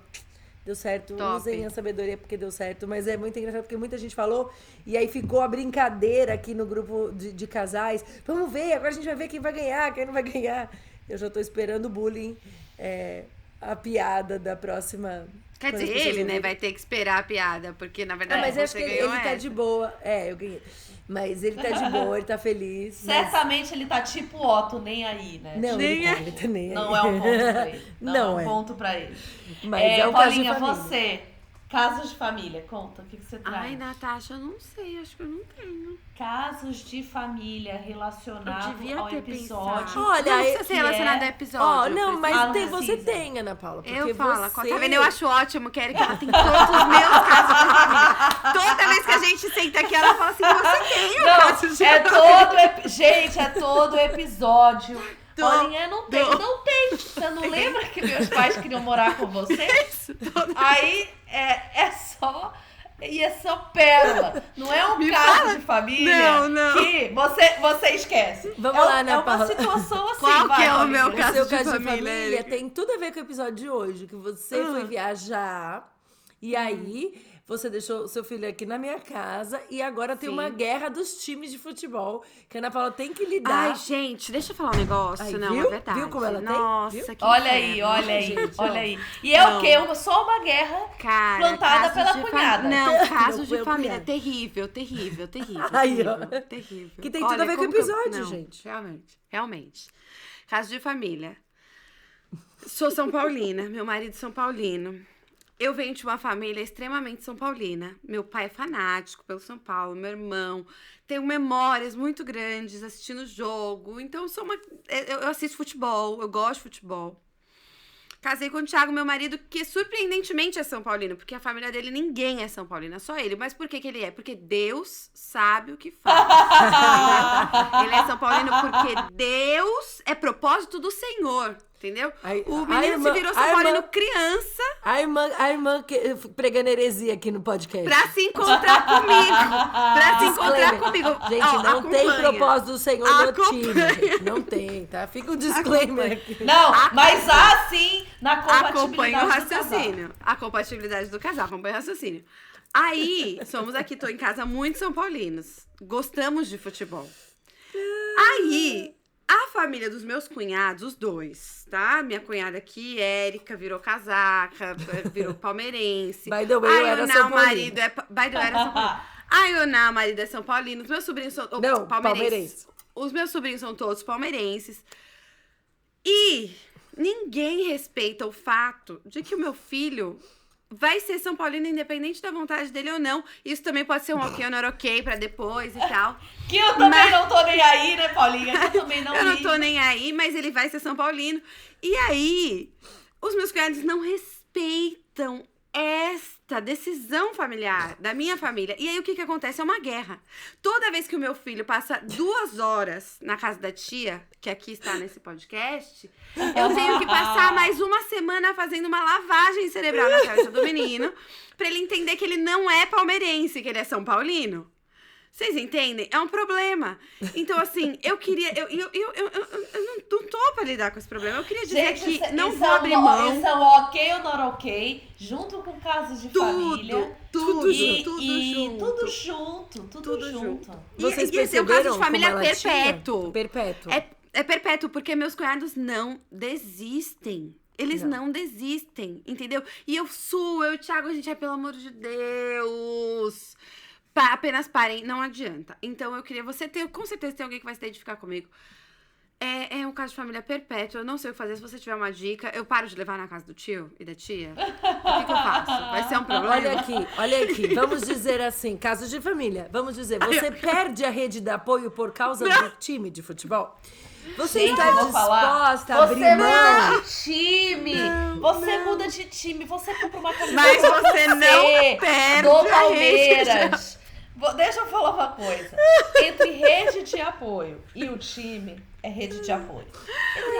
Deu certo. Top. Usem a sabedoria porque deu certo. Mas é muito engraçado porque muita gente falou. E aí ficou a brincadeira aqui no grupo de, de casais. Vamos ver, agora a gente vai ver quem vai ganhar, quem não vai ganhar. Eu já tô esperando o bullying. é, a piada da próxima. Quer dizer, ele, né, vai ter que esperar a piada, porque na Ah, verdade mas você acho que ele, ele tá de boa. É, eu ganhei. Mas ele tá de boa, ele tá feliz. mas- Certamente ele tá tipo Otto, nem aí, né? Não, Nem ele, tá, é. ele tá nem Não aí. é um ponto pra ele. Não, Não é um é. ponto pra ele. Mas é, é, um caso de Paulinha, família. você, casos de família, conta, o que, que você traz? Ai, Natasha, eu não sei, acho que eu não tenho. Casos de família relacionados Eu devia ao ter episódio. pensado. Olha, não precisa é- ser relacionado é- ao episódio. Ó, não, mas Ah, não tem, você tem, Ana Paula. Porque Eu falo, você... tá vendo? Eu acho ótimo, quero que ela tem todos os meus casos de família. Toda vez que a gente senta aqui, ela fala assim, você tem o caso de Não, é família. todo. Gente, é todo episódio. Tô, Paulinha, não tem, tô. não tem. Você não lembra que meus pais queriam morar com vocês? Aí é, é só. E é só pérola. Não é um Me caso fala. de família Não, não. que você, você esquece. Vamos é, lá, é Ana uma Paula. situação assim. Qual vai, que é o meu O caso seu de caso de família, família Erika. tem tudo a ver com o episódio de hoje, que você Ah. foi viajar e Hum. aí você deixou o seu filho aqui na minha casa e agora tem Sim. uma guerra dos times de futebol que a Ana Paula tem que lidar. Ai, gente, deixa eu falar um negócio. Aí, não, viu? é verdade. Viu como ela tem? Nossa, que Olha aí, olha aí, gente, olha aí. E é Não. o quê? Uma, só uma guerra Cara, plantada pela de fam- cunhada. Não, casos de família. Terrível, terrível, terrível. Aí, ó. terrível, terrível. Que tem tudo a ver com o eu- episódio, não, gente. Realmente, realmente. Caso de família. Sou São Paulina, meu marido é São Paulino. Eu venho de uma família extremamente São Paulina. Meu pai é fanático pelo São Paulo, meu irmão. Tenho memórias muito grandes assistindo jogo. Então, eu sou uma. Eu, eu assisto futebol, eu gosto de futebol. Casei com o Thiago, meu marido, que surpreendentemente é São Paulino, porque a família dele ninguém é São Paulino, é só ele. Mas por que, que ele é? Porque Deus sabe o que faz. ele é São Paulino porque Deus é propósito do Senhor, entendeu? Aí- o menino irmã- se virou a São Paulino irmã- criança A irmã, a irmã que, pregando heresia aqui no podcast. pra se encontrar comigo. Pra se encontrar comigo. Gente, Ó, não tem acompanha. propósito do Senhor no Acompanha. time. gente. Não tem, tá? Fica um disclaimer aqui. Não, mas há sim na Acompanha compatibilidade o do casal. raciocínio. A compatibilidade do casal, acompanha o raciocínio. Aí, somos aqui, tô em casa muito São Paulinos. Gostamos de futebol. Aí, a família dos meus cunhados, os dois, tá? Minha cunhada aqui, Érica, virou casaca, virou palmeirense. By the way, a eu era São marido é. By the way, era São Paulino. A Ioná, o marido é São Paulino. Os meus sobrinhos são. Não, palmeirense. Os meus sobrinhos são todos palmeirenses. E ninguém respeita o fato de que o meu filho vai ser São Paulino independente da vontade dele ou não. Isso também pode ser um ok ou não ok pra depois e tal. Que eu também Mas- não tô nem aí, né, Paulinha? Eu também não eu não tô nem aí, mas ele vai ser São Paulino. E aí, os meus cunhados não respeitam esta decisão familiar da minha família. E aí, o que que acontece? É uma guerra. Toda vez que o meu filho passa duas horas na casa da tia, que aqui está nesse podcast, eu tenho que passar mais uma semana fazendo uma lavagem cerebral na cabeça do menino, pra ele entender que ele não é palmeirense, que ele é São Paulino. Vocês entendem? É um problema. Então, assim, eu queria. Eu, eu, eu, eu, eu, não, não tô pra lidar com esse problema. Eu queria dizer Gente, que isso- não isso vou é abrir mão. Isso é um ok ou não ok, junto com casos de Tudo, família. tudo, e, tudo e junto. tudo junto, tudo, Tudo junto. E- Vocês e é um perceberam caso de família tinha? perpétuo. Perpétuo. É, é perpétuo, porque meus cunhados não desistem. Eles Não. não. desistem, entendeu? E eu suo, eu e o Thiago, a gente, ai, pelo amor de Deus. Pa- apenas parem, não adianta. Então eu queria, você ter, com certeza tem alguém que vai se identificar comigo. É, é um caso de família perpétuo, eu não sei o que fazer. Se você tiver uma dica, eu paro de levar na casa do tio e da tia? O que, que eu faço? Vai ser um problema? Olha aqui, olha aqui. Vamos dizer assim, casos de família. Vamos dizer, você perde a rede de apoio por causa do time de futebol? Você Gente, está vou falar. disposta a abrir Você mão? muda de time. você muda de time. Você compra uma camisa Mas você não perde do a rede Palmeiras. Deixa eu falar uma coisa. Entre rede de apoio e o time, é rede de apoio.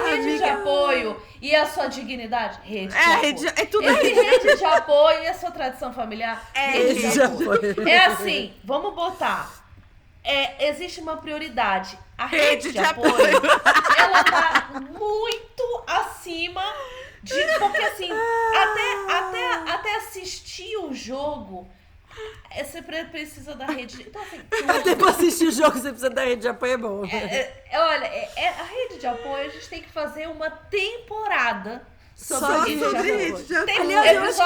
Rede de apoio e a sua dignidade? Rede de É, apoio. rede- é tudo Entre rede de apoio e a sua tradição familiar? É rede rede de de apoio. apoio. É assim, vamos botar. É, existe uma prioridade. A rede, Rede de, de apoio, apoio. ela tá muito acima de. Porque assim, até, até, até assistir o jogo, é, você pre- precisa da rede. Então, assim, Até pra assistir o jogo, você precisa da rede de apoio, é bom. é, é, olha, é, é- a rede de apoio, a gente tem que fazer uma temporada sobre Só rede de rede de apoio. Tem Aliás,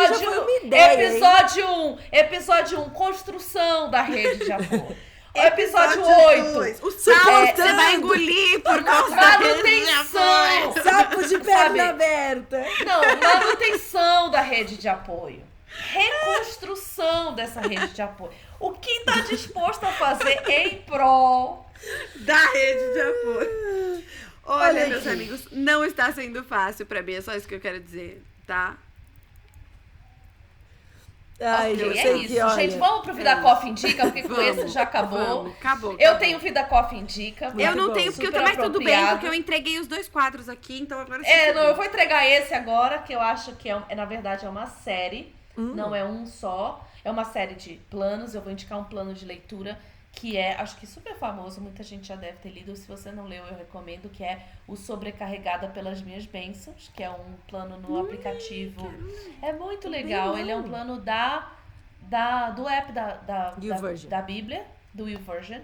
ideia, hein? Episódio 1, episódio 1, construção da rede de apoio. O episódio 8, dois, O sal Suportando. você vai engolir por causa da manutenção. Sapo de perna Sabe? aberta. Não, manutenção da rede de apoio. Reconstrução dessa rede de apoio. O que está disposto a fazer em prol Da rede de apoio. Olha, Olha meus amigos, não está sendo fácil pra mim, é só isso que eu quero dizer, tá? Ai, Ok, eu é isso. que, olha... Gente, vamos pro Vida é Coffee Indica, porque com esse já acabou. Vamos, acabou. Eu acabou. tenho Vida Coffee Indica. Muito Eu não bom, tenho, porque eu mais tudo bem, porque eu entreguei os dois quadros aqui, então agora É, não, eu vou entregar esse agora, que eu acho que é, é, na verdade é uma série, Hum. não é um só. É uma série de planos, eu vou indicar um plano de leitura que é, acho que super famoso, muita gente já deve ter lido. Se você não leu, eu recomendo, que é o Sobrecarregada pelas Minhas Bênçãos, que é um plano no aplicativo. É muito legal. Ele é um plano da, da do app da, da, da, da Bíblia, do YouVersion.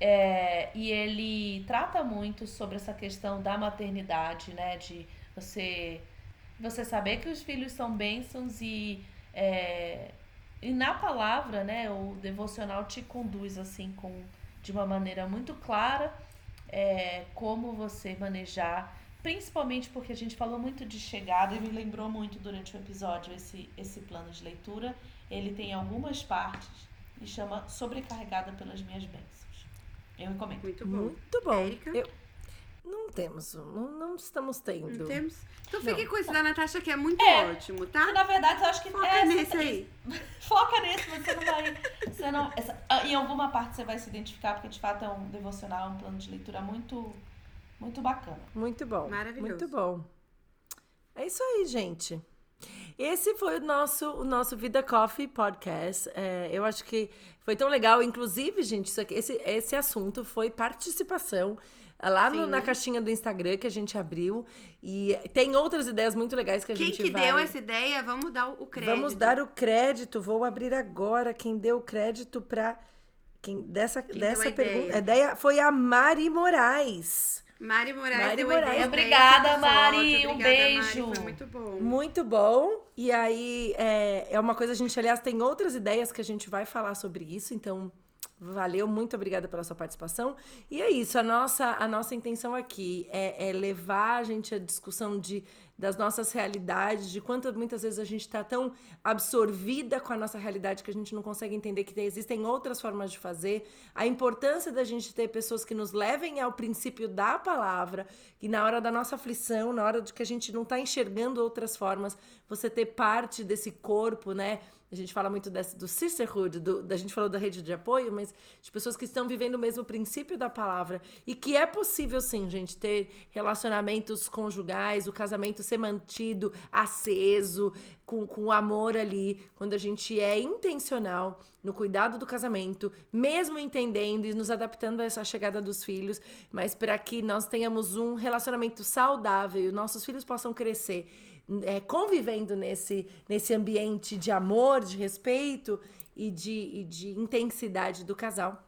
É, e ele trata muito sobre essa questão da maternidade, né? De você, você saber que os filhos são bênçãos e, é, e na palavra, né? O devocional te conduz assim com de uma maneira muito clara é, como você manejar, principalmente porque a gente falou muito de chegada e me lembrou muito durante o episódio esse, esse plano de leitura. Ele tem algumas partes e chama Sobrecarregada pelas Minhas Bênçãos. Eu recomendo. Muito bom. Muito bom. Érica? Eu- Não temos, não, não estamos tendo. Não temos? Então Não. fique com esse da Natasha que é muito É. ótimo, Que, tá? na verdade, eu acho que Foca é, nesse aí. Foca nesse, você não vai. Você não, essa- ah, em alguma parte você vai se identificar, porque de fato é um devocional, é um plano de leitura muito, muito bacana. Muito bom. Maravilhoso. Muito bom. É isso aí, gente. Esse foi o nosso, o nosso Vida Coffee podcast. É, eu acho que foi tão legal. Inclusive, gente, isso aqui, esse, esse assunto foi participação lá no- na caixinha do Instagram que a gente abriu. E tem outras ideias muito legais que a Quem gente que vai... deu essa ideia, vamos dar o crédito. Vamos dar o crédito. Vou abrir agora quem deu o crédito para quem dessa Quem dessa pergunta. ideia? A ideia foi a Mari Moraes. Mari Moraes Mari deu Moraes. Obrigada, Mari, episódio. um Obrigada, beijo. Mari, foi muito bom. Muito bom. E aí, é, é uma coisa, a gente, aliás, tem outras ideias que a gente vai falar sobre isso, então. Valeu, muito obrigada pela sua participação. E é isso, a nossa, a nossa intenção aqui é, é levar a gente à discussão de, das nossas realidades, de quanto muitas vezes a gente está tão absorvida com a nossa realidade que a gente não consegue entender que existem outras formas de fazer. A importância da gente ter pessoas que nos levem ao princípio da palavra, e na hora da nossa aflição, na hora de que a gente não está enxergando outras formas, você ter parte desse corpo, né? A gente fala muito desse, do sisterhood, do, da gente falou da rede de apoio, mas de pessoas que estão vivendo o mesmo princípio da palavra. E que é possível, sim, gente, ter relacionamentos conjugais, o casamento ser mantido aceso, com, com amor ali, quando a gente é intencional no cuidado do casamento, mesmo entendendo e nos adaptando a essa chegada dos filhos, mas para que nós tenhamos um relacionamento saudável e os nossos filhos possam crescer é, convivendo nesse, nesse ambiente de amor, de respeito e de, e de intensidade do casal.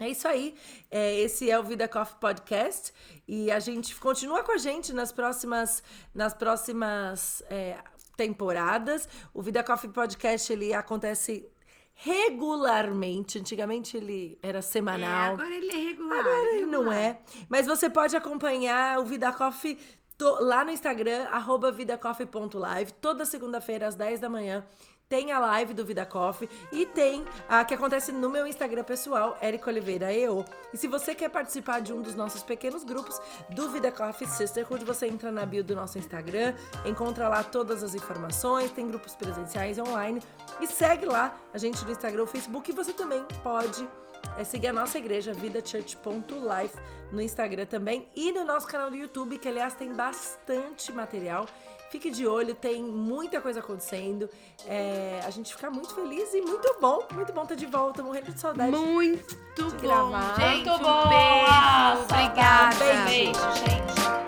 É isso aí. É, esse é o Vida Coffee Podcast e a gente continua com a gente nas próximas, nas próximas é, temporadas. O Vida Coffee Podcast ele acontece regularmente. Antigamente ele era É, semanal. agora ele é regular. Agora ele não regular. é. Mas você pode acompanhar o Vida Coffee to- lá no Instagram, arroba vidacoffee.live. Toda segunda-feira, às 10 da manhã, tem a live do Vida Coffee. E tem a que acontece no meu Instagram pessoal, Érica Oliveira EO. E se você quer participar de um dos nossos pequenos grupos do Vida Coffee Sisterhood, você entra na bio do nosso Instagram, encontra lá todas as informações, tem grupos presenciais online. E segue lá a gente no Instagram ou Facebook. E você também pode é seguir a nossa igreja, vidachurch.life, no Instagram também e no nosso canal do YouTube, que aliás tem bastante material. Fique de olho, tem muita coisa acontecendo. É, a gente fica muito feliz e muito bom, muito bom estar de volta, morrendo de saudade. Muito De bom, gravar. gente. Muito um bom! beijo. Ah, Obrigada. saudade. Beijo, gente.